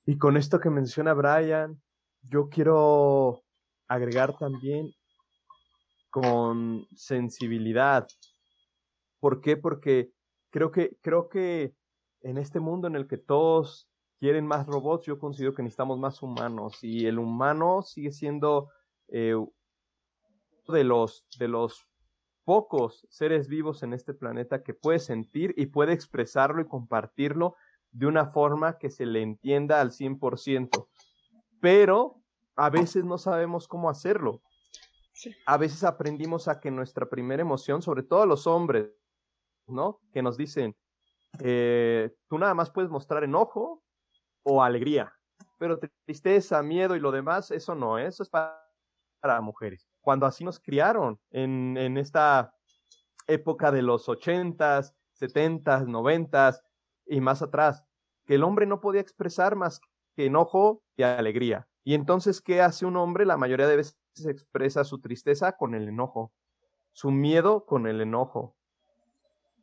Y con esto que menciona Brian, yo quiero agregar también con sensibilidad. ¿Por qué? Porque creo que, creo que en este mundo en el que todos quieren más robots, yo considero que necesitamos más humanos. Y el humano sigue siendo eh, de los, de los pocos seres vivos en este planeta que puede sentir y puede expresarlo y compartirlo de una forma que se le entienda al 100%, pero a veces no sabemos cómo hacerlo. A veces aprendimos a que nuestra primera emoción, sobre todo los hombres, ¿no? Que nos dicen, eh, tú nada más puedes mostrar enojo o alegría, pero tristeza, miedo y lo demás, eso no, eso es para, para mujeres. Cuando así nos criaron en, en esta época de los ochentas, setentas, noventas, y más atrás, que el hombre no podía expresar más que enojo y alegría. Y entonces, ¿qué hace un hombre? La mayoría de veces expresa su tristeza con el enojo, su miedo con el enojo,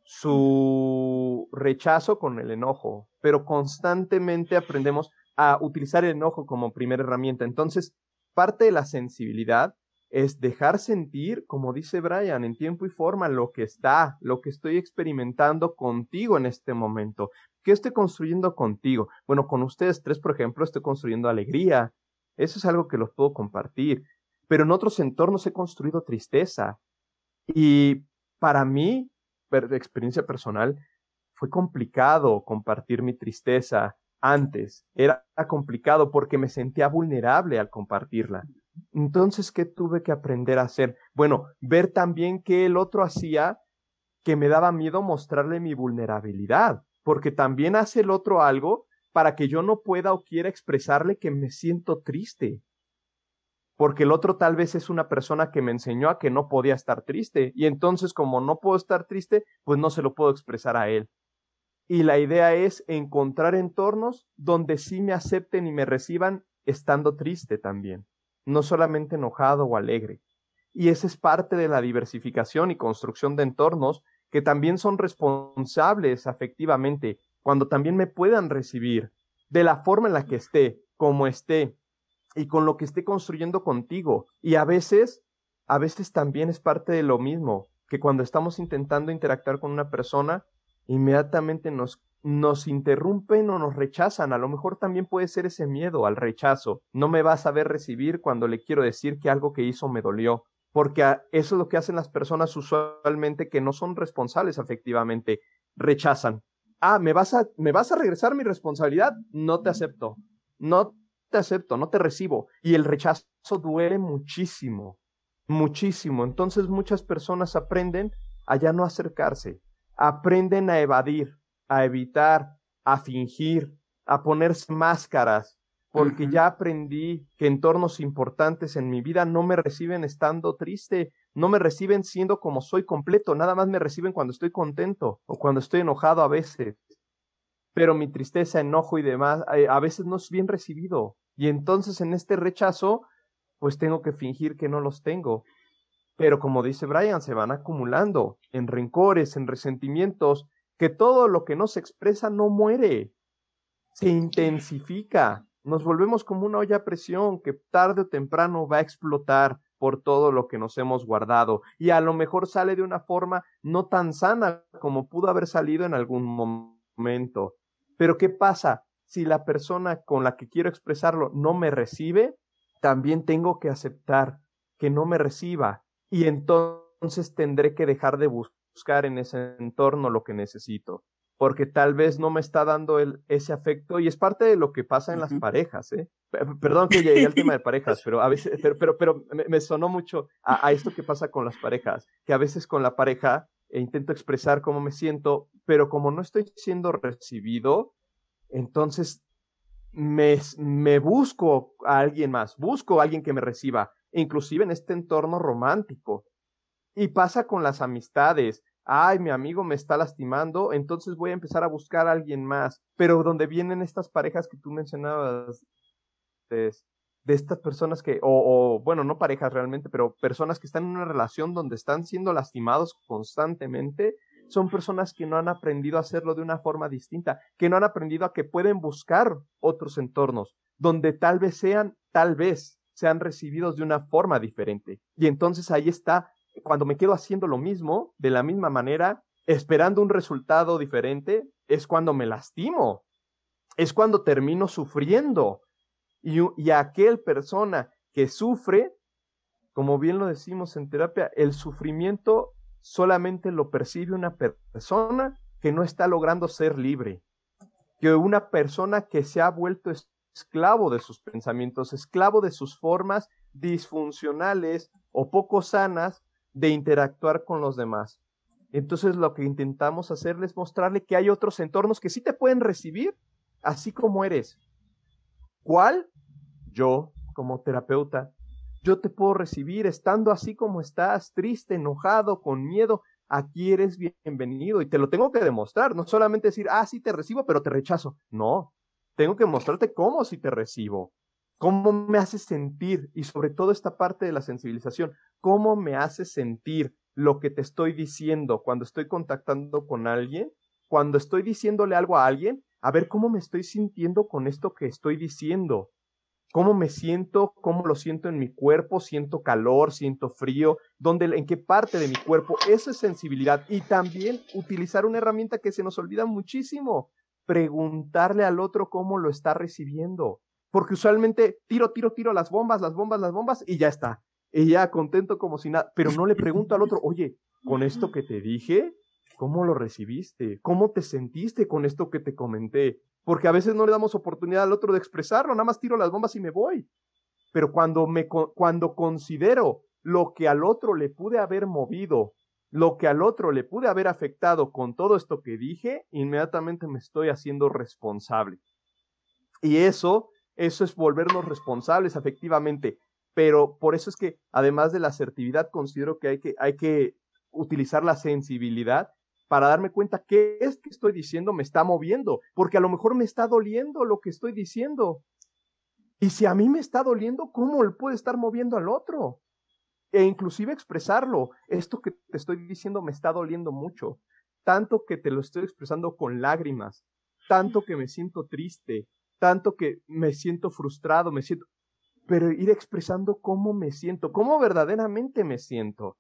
su rechazo con el enojo, pero constantemente aprendemos a utilizar el enojo como primera herramienta. Entonces, parte de la sensibilidad es dejar sentir, como dice Brian, en tiempo y forma lo que está, lo que estoy experimentando contigo en este momento. ¿Qué estoy construyendo contigo? Bueno, con ustedes tres, por ejemplo, estoy construyendo alegría. Eso es algo que los puedo compartir. Pero en otros entornos he construido tristeza. Y para mí, experiencia personal, fue complicado compartir mi tristeza antes. Era complicado porque me sentía vulnerable al compartirla. Entonces, ¿qué tuve que aprender a hacer? Bueno, ver también qué el otro hacía que me daba miedo mostrarle mi vulnerabilidad, porque también hace el otro algo para que yo no pueda o quiera expresarle que me siento triste. Porque el otro tal vez es una persona que me enseñó a que no podía estar triste, y entonces como no puedo estar triste, pues no se lo puedo expresar a él. Y la idea es encontrar entornos donde sí me acepten y me reciban estando triste también no solamente enojado o alegre. Y esa es parte de la diversificación y construcción de entornos que también son responsables afectivamente cuando también me puedan recibir de la forma en la que esté, como esté y con lo que esté construyendo contigo. Y a veces, a veces también es parte de lo mismo, que cuando estamos intentando interactuar con una persona, inmediatamente nos nos interrumpen o nos rechazan. A lo mejor también puede ser ese miedo al rechazo. No me va a saber recibir cuando le quiero decir que algo que hizo me dolió. Porque eso es lo que hacen las personas usualmente que no son responsables efectivamente. Rechazan. Ah, ¿me vas a, me vas a regresar mi responsabilidad? No te acepto. No te acepto, no te recibo. Y el rechazo duele muchísimo. Muchísimo. Entonces muchas personas aprenden a ya no acercarse. Aprenden a evadir a evitar, a fingir, a ponerse máscaras, porque ya aprendí que entornos importantes en mi vida no me reciben estando triste, no me reciben siendo como soy completo, nada más me reciben cuando estoy contento o cuando estoy enojado a veces. Pero mi tristeza, enojo y demás eh, a veces no es bien recibido. Y entonces en este rechazo, pues tengo que fingir que no los tengo. Pero como dice Brian, se van acumulando en rencores, en resentimientos, que todo lo que no se expresa no muere, se intensifica. Nos volvemos como una olla a presión que tarde o temprano va a explotar por todo lo que nos hemos guardado y a lo mejor sale de una forma no tan sana como pudo haber salido en algún momento. Pero ¿qué pasa? Si la persona con la que quiero expresarlo no me recibe, también tengo que aceptar que no me reciba y entonces tendré que dejar de buscar en ese entorno lo que necesito, porque tal vez no me está dando el, ese afecto y es parte de lo que pasa en las parejas, ¿eh? Perdón que llegué al tema de parejas, pero a veces, pero, pero, me, sonó mucho a, esto que pasa con las parejas, que a veces con la pareja e intento expresar cómo me siento, pero como no estoy siendo recibido, entonces me, busco a alguien más, busco a alguien que me reciba, inclusive en este entorno romántico. Y pasa con las amistades. Ay, mi amigo me está lastimando, entonces voy a empezar a buscar a alguien más. Pero donde vienen estas parejas que tú mencionabas, de, de estas personas que, o, o, bueno, no parejas realmente, pero personas que están en una relación donde están siendo lastimados constantemente, son personas que no han aprendido a hacerlo de una forma distinta, que no han aprendido a que pueden buscar otros entornos, donde tal vez sean, tal vez sean recibidos de una forma diferente. Y entonces ahí está, cuando me quedo haciendo lo mismo, de la misma manera, esperando un resultado diferente, es cuando me lastimo, es cuando termino sufriendo. Y, y aquel persona que sufre, como bien lo decimos en terapia, el sufrimiento solamente lo percibe una persona que no está logrando ser libre, que una persona que se ha vuelto esclavo de sus pensamientos, esclavo de sus formas disfuncionales o poco sanas de interactuar con los demás. Entonces lo que intentamos hacerles es mostrarle que hay otros entornos que sí te pueden recibir así como eres. ¿Cuál? Yo, como terapeuta, yo te puedo recibir estando así como estás, triste, enojado, con miedo. Aquí eres bienvenido y te lo tengo que demostrar. No solamente decir, ah, sí te recibo, pero te rechazo. No, tengo que mostrarte cómo sí te recibo, cómo me hace sentir y sobre todo esta parte de la sensibilización, cómo me hace sentir lo que te estoy diciendo cuando estoy contactando con alguien, cuando estoy diciéndole algo a alguien, a ver cómo me estoy sintiendo con esto que estoy diciendo cómo me siento, cómo lo siento en mi cuerpo, siento calor, siento frío, dónde, en qué parte de mi cuerpo, eso es sensibilidad. Y también utilizar una herramienta que se nos olvida muchísimo, preguntarle al otro cómo lo está recibiendo. Porque usualmente tiro, tiro, tiro las bombas, las bombas, las bombas y ya está. Y ya contento como si nada, pero no le pregunto al otro, oye, con esto que te dije, ¿cómo lo recibiste? ¿Cómo te sentiste con esto que te comenté? Porque a veces no le damos oportunidad al otro de expresarlo, nada más tiro las bombas y me voy. Pero cuando me cuando considero lo que al otro le pude haber movido, lo que al otro le pude haber afectado con todo esto que dije, inmediatamente me estoy haciendo responsable. Y eso, eso es volvernos responsables efectivamente. Pero por eso es que, además de la asertividad, considero que hay que, hay que utilizar la sensibilidad para darme cuenta qué es que estoy diciendo me está moviendo, porque a lo mejor me está doliendo lo que estoy diciendo. Y si a mí me está doliendo, ¿cómo le puede estar moviendo al otro? E inclusive expresarlo, esto que te estoy diciendo me está doliendo mucho, tanto que te lo estoy expresando con lágrimas, tanto que me siento triste, tanto que me siento frustrado, me siento, pero ir expresando cómo me siento, cómo verdaderamente me siento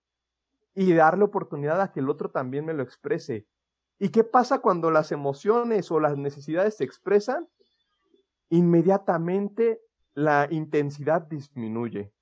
y darle oportunidad a que el otro también me lo exprese. ¿Y qué pasa cuando las emociones o las necesidades se expresan? Inmediatamente la intensidad disminuye.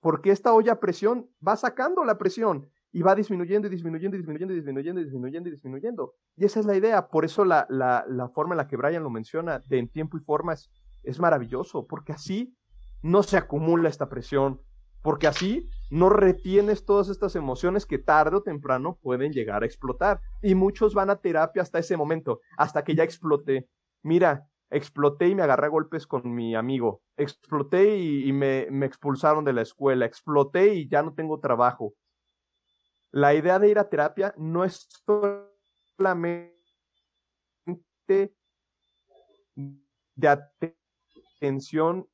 Porque esta olla presión va sacando la presión y va disminuyendo y disminuyendo disminuyendo disminuyendo y disminuyendo disminuyendo. Y esa es la idea. Por eso la, la, la forma en la que Brian lo menciona de en tiempo y forma es, es maravilloso, porque así no se acumula esta presión, porque así no retienes todas estas emociones que tarde o temprano pueden llegar a explotar. Y muchos van a terapia hasta ese momento, hasta que ya explote. Mira, exploté y me agarré a golpes con mi amigo, exploté y, me, me expulsaron de la escuela, exploté y ya no tengo trabajo. La idea de ir a terapia no es solamente de atención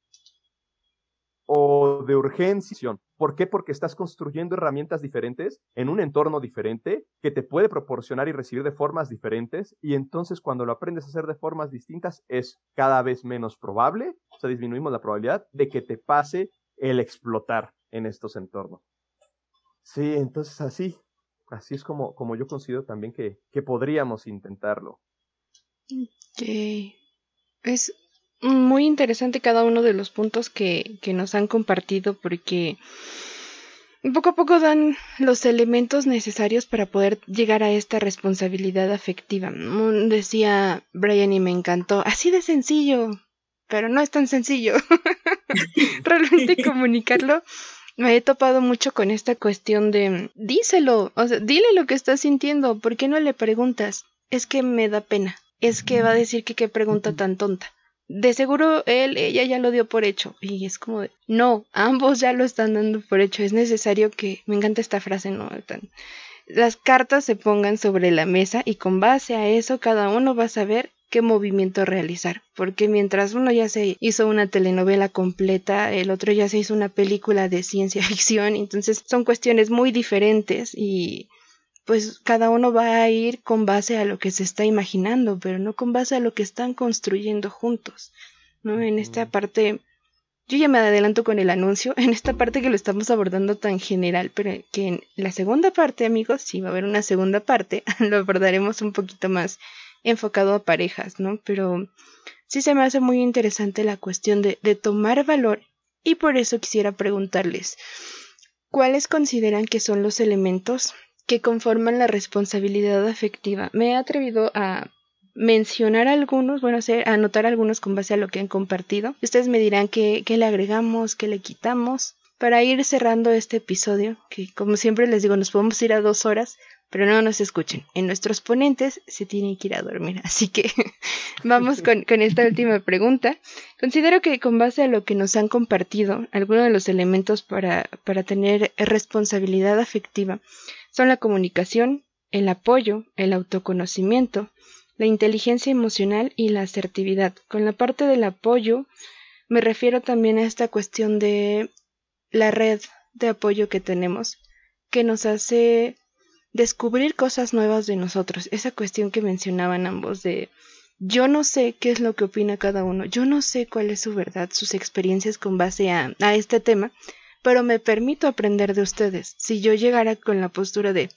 o de urgencia. ¿Por qué? Porque estás construyendo herramientas diferentes en un entorno diferente que te puede proporcionar y recibir de formas diferentes y entonces cuando lo aprendes a hacer de formas distintas es cada vez menos probable, o sea, disminuimos la probabilidad de que te pase el explotar en estos entornos. Sí, entonces así, así es como, como yo considero también que, que podríamos intentarlo. Ok. Es muy interesante cada uno de los puntos que, que nos han compartido porque poco a poco dan los elementos necesarios para poder llegar a esta responsabilidad afectiva. Mm, decía Brian y me encantó, así de sencillo, pero no es tan sencillo. Realmente comunicarlo. Me he topado mucho con esta cuestión de díselo, o sea, dile lo que estás sintiendo, ¿por qué no le preguntas? Es que me da pena, es que va a decir que qué pregunta tan tonta de seguro él, ella ya lo dio por hecho. Y es como de, no, ambos ya lo están dando por hecho. Es necesario que, me encanta esta frase, ¿no? las cartas se pongan sobre la mesa y con base a eso cada uno va a saber qué movimiento realizar. Porque mientras uno ya se hizo una telenovela completa, el otro ya se hizo una película de ciencia ficción. Entonces son cuestiones muy diferentes y pues cada uno va a ir con base a lo que se está imaginando, pero no con base a lo que están construyendo juntos, ¿no? En esta parte, yo ya me adelanto con el anuncio, en esta parte que lo estamos abordando tan general, pero que en la segunda parte, amigos, si va a haber una segunda parte, lo abordaremos un poquito más enfocado a parejas, ¿no? Pero sí se me hace muy interesante la cuestión de, de tomar valor y por eso quisiera preguntarles, ¿cuáles consideran que son los elementos que conforman la responsabilidad afectiva. Me he atrevido a mencionar algunos, bueno, a anotar algunos con base a lo que han compartido. Ustedes me dirán qué, qué le agregamos, qué le quitamos. Para ir cerrando este episodio, que como siempre les digo, nos podemos ir a dos horas, pero no nos escuchen. En nuestros ponentes se tienen que ir a dormir. Así que vamos con, con, esta última pregunta. Considero que con base a lo que nos han compartido, algunos de los elementos para, para tener responsabilidad afectiva son la comunicación, el apoyo, el autoconocimiento, la inteligencia emocional y la asertividad. Con la parte del apoyo me refiero también a esta cuestión de la red de apoyo que tenemos, que nos hace descubrir cosas nuevas de nosotros. Esa cuestión que mencionaban ambos de yo no sé qué es lo que opina cada uno, yo no sé cuál es su verdad, sus experiencias con base a, a este tema, pero me permito aprender de ustedes. Si yo llegara con la postura de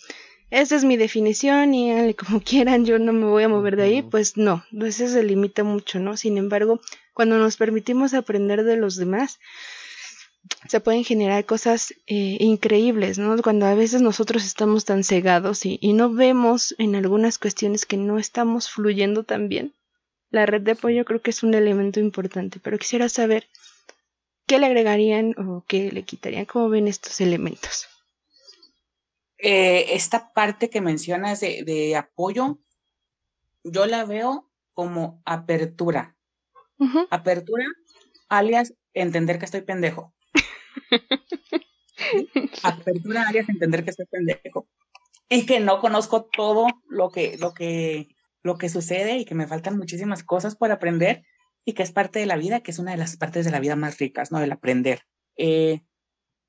esta es mi definición y como quieran, yo no me voy a mover de ahí, pues no, eso se limita mucho, ¿no? Sin embargo, cuando nos permitimos aprender de los demás, se pueden generar cosas eh, increíbles, ¿no? Cuando a veces nosotros estamos tan cegados y, y no vemos en algunas cuestiones que no estamos fluyendo tan bien, la red de apoyo creo que es un elemento importante, pero quisiera saber ¿Qué le agregarían o qué le quitarían? ¿Cómo ven estos elementos? Eh, esta parte que mencionas de, apoyo, yo la veo como apertura. Apertura, alias entender que estoy pendejo. apertura, alias entender que estoy pendejo. Y que no conozco todo lo que, lo que, lo que sucede y que me faltan muchísimas cosas por aprender y que es parte de la vida, que es una de las partes de la vida más ricas, ¿no? El aprender. Eh,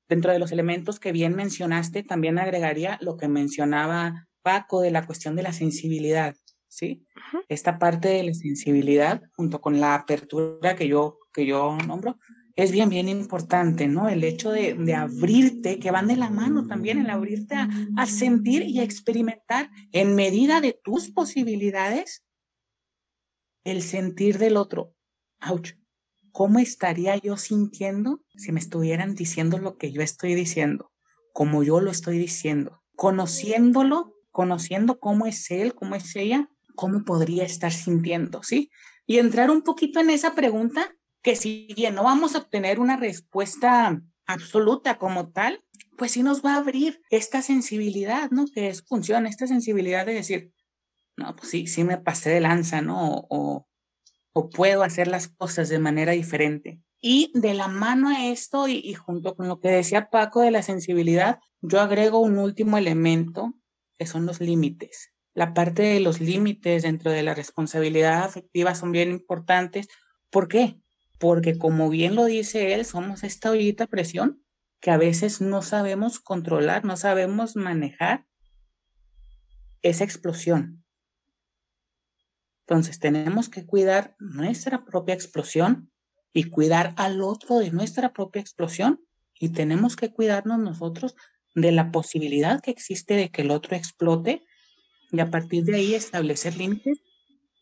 dentro de los elementos que bien mencionaste, también agregaría lo que mencionaba Paco de la cuestión de la sensibilidad, ¿sí? Esta parte de la sensibilidad, junto con la apertura que yo, que yo nombro, es bien, bien importante, ¿no? El hecho de, de abrirte, que van de la mano también, el abrirte a, a sentir y a experimentar en medida de tus posibilidades el sentir del otro, ouch, ¿cómo estaría yo sintiendo si me estuvieran diciendo lo que yo estoy diciendo, como yo lo estoy diciendo? Conociéndolo, conociendo cómo es él, cómo es ella, cómo podría estar sintiendo, ¿sí? Y entrar un poquito en esa pregunta que si bien no vamos a obtener una respuesta absoluta como tal, pues sí nos va a abrir esta sensibilidad, ¿no? Que es función, esta sensibilidad de decir, no, pues sí, sí me pasé de lanza, ¿no? O, o puedo hacer las cosas de manera diferente. Y de la mano a esto y, junto con lo que decía Paco de la sensibilidad, yo agrego un último elemento que son los límites. La parte de los límites dentro de la responsabilidad afectiva son bien importantes. ¿Por qué? Porque como bien lo dice él, somos esta ollita presión que a veces no sabemos controlar, no sabemos manejar esa explosión. Entonces tenemos que cuidar nuestra propia explosión y cuidar al otro de nuestra propia explosión y tenemos que cuidarnos nosotros de la posibilidad que existe de que el otro explote y a partir de ahí establecer límites.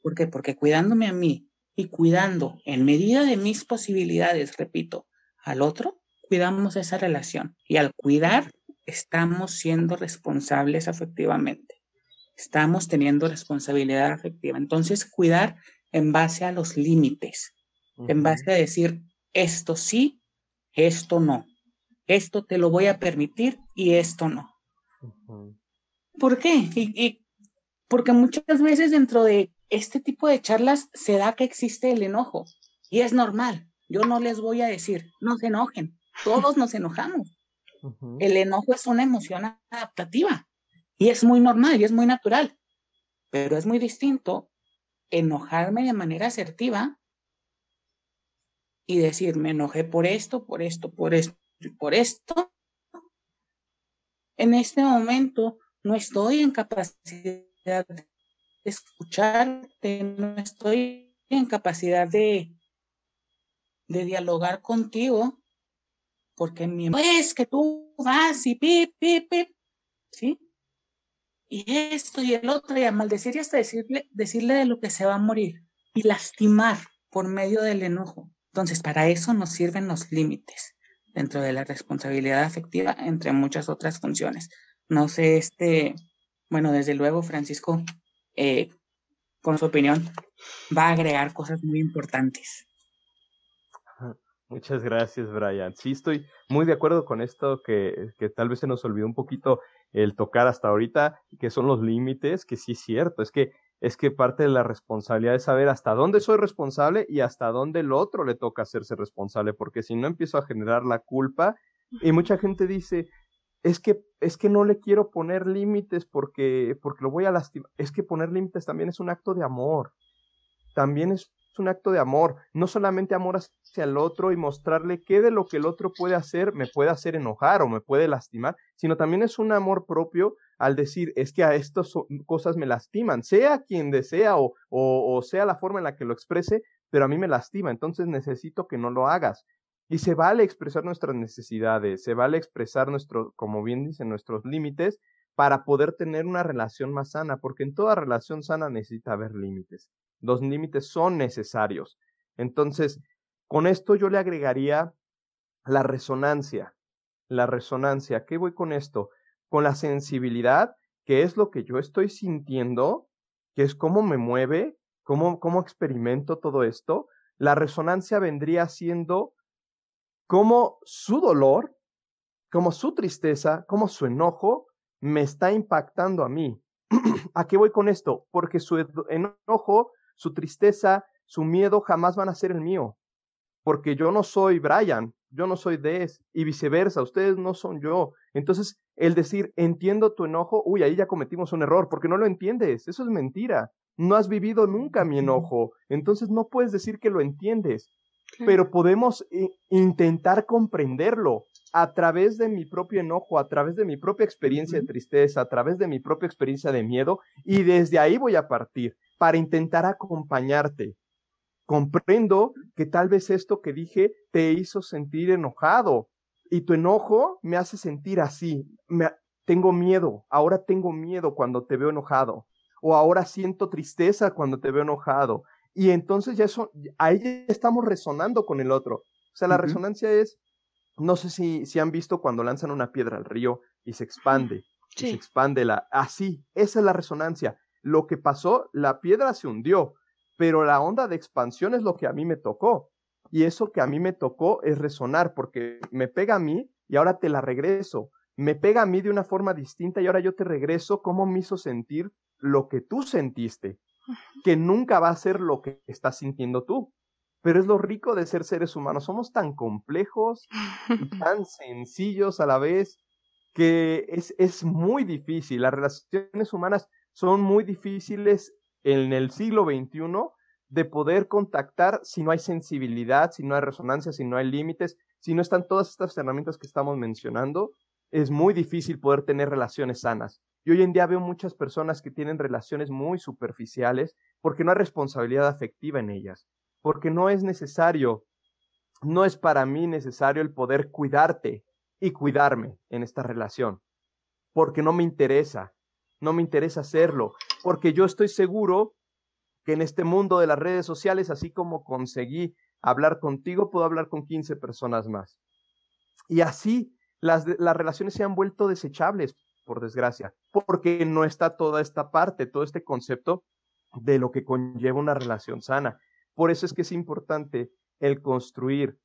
¿Por qué? Porque cuidándome a mí y cuidando en medida de mis posibilidades, repito, al otro, cuidamos esa relación. Y al cuidar, estamos siendo responsables afectivamente estamos teniendo responsabilidad afectiva. Entonces, cuidar en base a los límites, en base a decir, esto sí, esto no. Esto te lo voy a permitir y esto no. ¿Por qué? Y, porque muchas veces dentro de este tipo de charlas se da que existe el enojo y es normal. Yo no les voy a decir, no se enojen, todos nos enojamos. El enojo es una emoción adaptativa. Y es muy normal y es muy natural, pero es muy distinto enojarme de manera asertiva y decir, me enojé por esto, por esto, por esto y por esto. En este momento no estoy en capacidad de escucharte, no estoy en capacidad de, de dialogar contigo, porque mi es que tú vas y pip, pip, pip, ¿sí? Y esto y el otro, y a maldecir y hasta decirle, decirle de lo que se va a morir y lastimar por medio del enojo. Entonces, para eso nos sirven los límites dentro de la responsabilidad afectiva, entre muchas otras funciones. No sé, este, bueno, desde luego, Francisco, eh, con su opinión, va a agregar cosas muy importantes. Muchas gracias, Brian. Sí, estoy muy de acuerdo con esto que, que tal vez se nos olvidó un poquito el tocar hasta ahorita, que son los límites, que sí es cierto, es que es que parte de la responsabilidad es saber hasta dónde soy responsable y hasta dónde el otro le toca hacerse responsable, porque si no empiezo a generar la culpa y mucha gente dice, es que es que no le quiero poner límites porque porque lo voy a lastimar. Es que poner límites también es un acto de amor. También es un acto de amor, no solamente amor hacia el otro y mostrarle qué de lo que el otro puede hacer me puede hacer enojar o me puede lastimar, sino también es un amor propio al decir, es que a estas cosas me lastiman, sea quien desea o, o, sea la forma en la que lo exprese, pero a mí me lastima, entonces necesito que no lo hagas. Y se vale expresar nuestras necesidades, se vale expresar nuestro, como bien dicen, nuestros límites para poder tener una relación más sana, porque en toda relación sana necesita haber límites. Los límites son necesarios. Entonces, con esto yo le agregaría la resonancia. La resonancia. ¿Qué voy con esto? Con la sensibilidad, que es lo que yo estoy sintiendo, que es cómo me mueve, cómo, cómo experimento todo esto. La resonancia vendría siendo cómo su dolor, como su tristeza, como su enojo me está impactando a mí. ¿A qué voy con esto? Porque su enojo su tristeza, su miedo jamás van a ser el mío, porque yo no soy Brian, yo no soy Des y viceversa, ustedes no son yo. Entonces, el decir, entiendo tu enojo, uy, ahí ya cometimos un error, porque no lo entiendes, eso es mentira. No has vivido nunca mi enojo, entonces no puedes decir que lo entiendes, pero podemos intentar comprenderlo a través de mi propio enojo, a través de mi propia experiencia de tristeza, a través de mi propia experiencia de miedo, y desde ahí voy a partir para intentar acompañarte. Comprendo que tal vez esto que dije te hizo sentir enojado y tu enojo me hace sentir así. Me, tengo miedo, ahora tengo miedo cuando te veo enojado o ahora siento tristeza cuando te veo enojado. Y entonces ya eso, ahí estamos resonando con el otro. O sea, la resonancia es, no sé si, si han visto cuando lanzan una piedra al río y se expande, se expande la, así, esa es la resonancia lo que pasó, la piedra se hundió, pero la onda de expansión es lo que a mí me tocó. Y eso que a mí me tocó es resonar, porque me pega a mí y ahora te la regreso. Me pega a mí de una forma distinta y ahora yo te regreso cómo me hizo sentir lo que tú sentiste. que nunca va a ser lo que estás sintiendo tú. Pero es lo rico de ser seres humanos. Somos tan complejos y tan sencillos a la vez que es, es muy difícil. Las relaciones humanas son muy difíciles en el siglo XXI de poder contactar si no hay sensibilidad, si no hay resonancia, si no hay límites, si no están todas estas herramientas que estamos mencionando, es muy difícil poder tener relaciones sanas. Y hoy en día veo muchas personas que tienen relaciones muy superficiales porque no hay responsabilidad afectiva en ellas, porque no es necesario, no es para mí necesario el poder cuidarte y cuidarme en esta relación, porque no me interesa, no me interesa hacerlo, porque yo estoy seguro que en este mundo de las redes sociales, así como conseguí hablar contigo, puedo hablar con 15 personas más. Y así las, las relaciones se han vuelto desechables, por desgracia, porque no está toda esta parte, todo este concepto de lo que conlleva una relación sana. Por eso es que es importante el construir,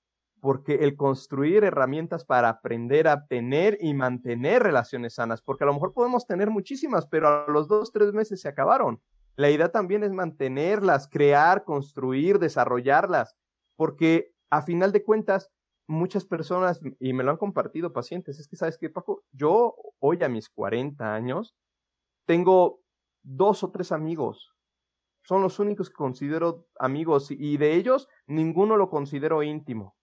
porque el construir herramientas para aprender a tener y mantener relaciones sanas, porque a lo mejor podemos tener muchísimas, pero a los dos, tres meses se acabaron. La idea también es mantenerlas, crear, construir, desarrollarlas, porque a final de cuentas, muchas personas, y me lo han compartido pacientes, es que sabes qué, Paco, yo hoy a mis 40 años tengo dos o tres amigos. Son los únicos que considero amigos y de ellos ninguno lo considero íntimo.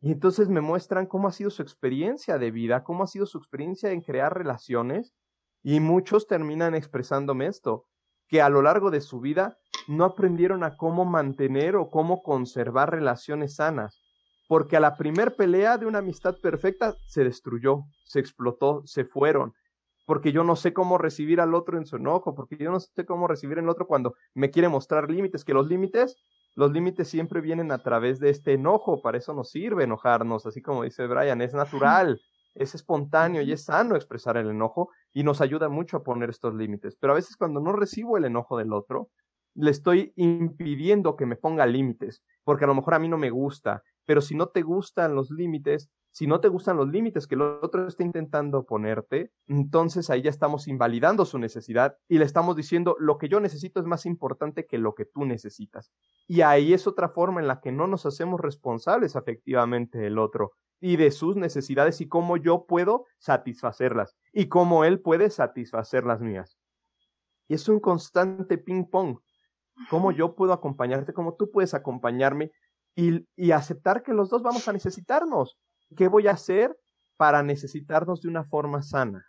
Y entonces me muestran cómo ha sido su experiencia de vida, cómo ha sido su experiencia en crear relaciones y muchos terminan expresándome esto que a lo largo de su vida no aprendieron a cómo mantener o cómo conservar relaciones sanas, porque a la primer pelea de una amistad perfecta se destruyó, se explotó, se fueron, porque yo no sé cómo recibir al otro en su enojo, porque yo no sé cómo recibir al otro cuando me quiere mostrar límites, que los límites, los límites siempre vienen a través de este enojo, para eso nos sirve enojarnos, así como dice Brian, es natural, es espontáneo y es sano expresar el enojo y nos ayuda mucho a poner estos límites. Pero a veces cuando no recibo el enojo del otro, le estoy impidiendo que me ponga límites, porque a lo mejor a mí no me gusta, pero si no te gustan los límites, si no te gustan los límites que el otro está intentando ponerte, entonces ahí ya estamos invalidando su necesidad y le estamos diciendo lo que yo necesito es más importante que lo que tú necesitas. Y ahí es otra forma en la que no nos hacemos responsables afectivamente del otro y de sus necesidades y cómo yo puedo satisfacerlas y cómo él puede satisfacer las mías. Y es un constante ping pong. Cómo yo puedo acompañarte, cómo tú puedes acompañarme y, y aceptar que los dos vamos a necesitarnos. ¿Qué voy a hacer para necesitarnos de una forma sana?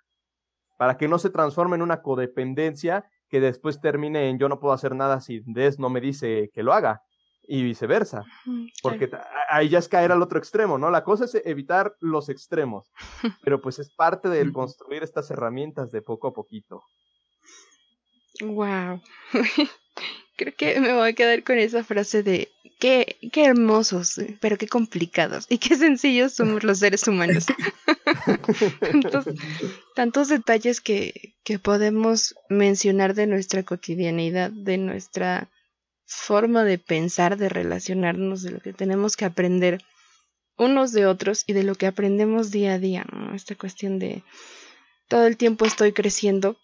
Para que no se transforme en una codependencia que después termine en yo no puedo hacer nada si Des no me dice que lo haga y viceversa, porque ahí ya es caer al otro extremo, ¿no? La cosa es evitar los extremos, pero pues es parte de construir estas herramientas de poco a poquito. Wow. Creo que me voy a quedar con esa frase de qué, qué hermosos, pero qué complicados y qué sencillos somos los seres humanos. tantos, detalles que, que podemos mencionar de nuestra cotidianidad, de nuestra forma de pensar, de relacionarnos, de lo que tenemos que aprender unos de otros y de lo que aprendemos día a día, Esta cuestión de todo el tiempo estoy creciendo,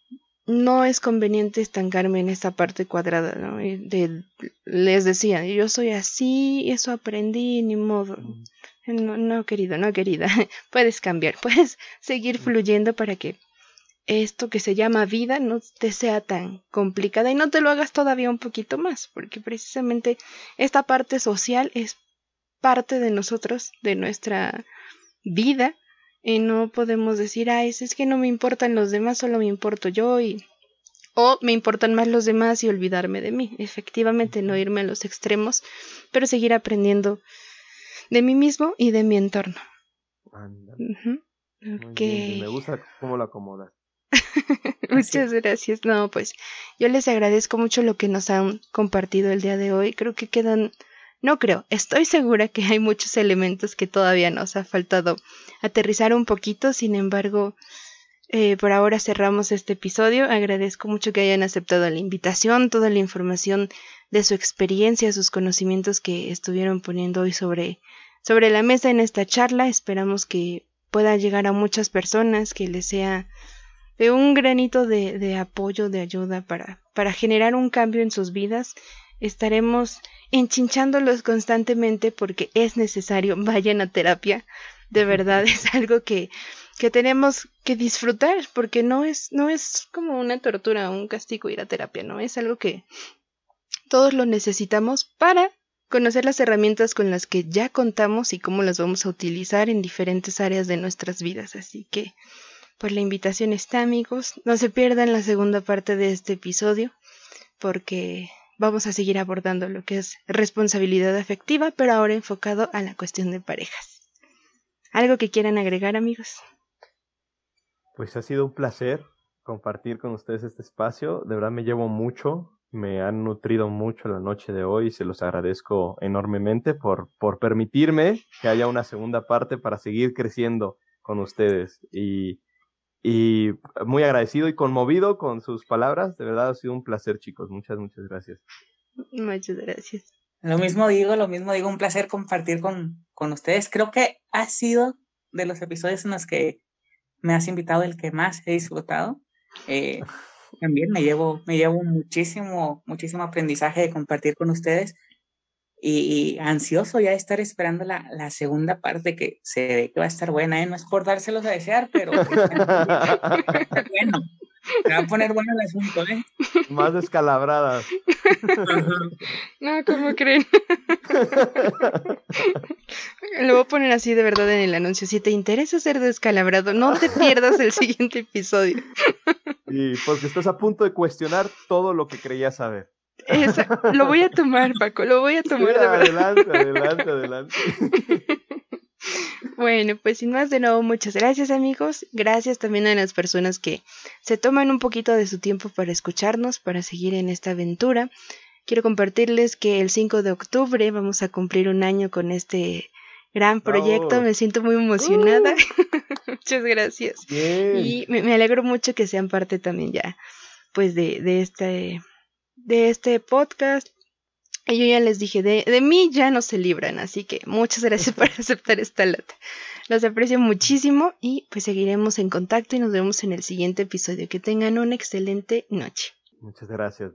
no es conveniente estancarme en esta parte cuadrada, ¿no? De, les decía, yo soy así, eso aprendí, ni modo. No, no, querido, no, querida, puedes cambiar, puedes seguir fluyendo para que esto que se llama vida no te sea tan complicada y no te lo hagas todavía un poquito más, porque precisamente esta parte social es parte de nosotros, de nuestra vida, y no podemos decir, ay, es que no me importan los demás, solo me importo yo y o me importan más los demás y olvidarme de mí. Efectivamente, no irme a los extremos, pero seguir aprendiendo de mí mismo y de mi entorno. Me gusta cómo lo acomodas. Muchas gracias. No, pues yo les agradezco mucho lo que nos han compartido el día de hoy. Creo que quedan, no creo, estoy segura que hay muchos elementos que todavía nos ha faltado aterrizar un poquito. Sin embargo, eh, por ahora cerramos este episodio. Agradezco mucho que hayan aceptado la invitación, toda la información de su experiencia, sus conocimientos que estuvieron poniendo hoy sobre, sobre la mesa en esta charla. Esperamos que pueda llegar a muchas personas, que les sea de un granito de, de apoyo, de ayuda para, para generar un cambio en sus vidas, estaremos enchinchándolos constantemente porque es necesario, vayan a terapia, de verdad es algo que, que tenemos que disfrutar porque no es, no es como una tortura, un castigo ir a terapia, no es algo que todos lo necesitamos para conocer las herramientas con las que ya contamos y cómo las vamos a utilizar en diferentes áreas de nuestras vidas. Así que, pues la invitación está, amigos. No se pierdan la segunda parte de este episodio, porque vamos a seguir abordando lo que es responsabilidad afectiva, pero ahora enfocado a la cuestión de parejas. ¿Algo que quieran agregar, amigos? Pues ha sido un placer compartir con ustedes este espacio. De verdad me llevo mucho me han nutrido mucho la noche de hoy y se los agradezco enormemente por, por permitirme que haya una segunda parte para seguir creciendo con ustedes. Y, y muy agradecido y conmovido con sus palabras. De verdad ha sido un placer, chicos. Muchas, muchas gracias. Muchas gracias. Lo mismo digo, lo mismo digo, un placer compartir con, con ustedes. Creo que ha sido de los episodios en los que me has invitado el que más he disfrutado. Eh, también me llevo, me llevo muchísimo, muchísimo aprendizaje de compartir con ustedes y, ansioso ya de estar esperando la, la, segunda parte que se ve que va a estar buena, ¿eh? no es por dárselos a desear, pero bueno, se va a poner bueno el asunto, ¿eh? Más descalabradas. no, ¿cómo creen? Lo voy a poner así de verdad en el anuncio. Si te interesa ser descalabrado, no te pierdas el siguiente episodio. Y porque estás a punto de cuestionar todo lo que creías saber. Lo voy a tomar, Paco, lo voy a tomar de. Adelante, adelante, adelante. Bueno, pues sin más de nuevo, muchas gracias amigos. Gracias también a las personas que se toman un poquito de su tiempo para escucharnos, para seguir en esta aventura. Quiero compartirles que el 5 de octubre vamos a cumplir un año con este gran proyecto. Me siento muy emocionada. Uh. muchas gracias. Y me, alegro mucho que sean parte también ya, pues de, de este, de este podcast. Y yo ya les dije, de, de mí ya no se libran, así que muchas gracias por aceptar esta lata. Los aprecio muchísimo y pues seguiremos en contacto y nos vemos en el siguiente episodio. Que tengan una excelente noche. Muchas gracias.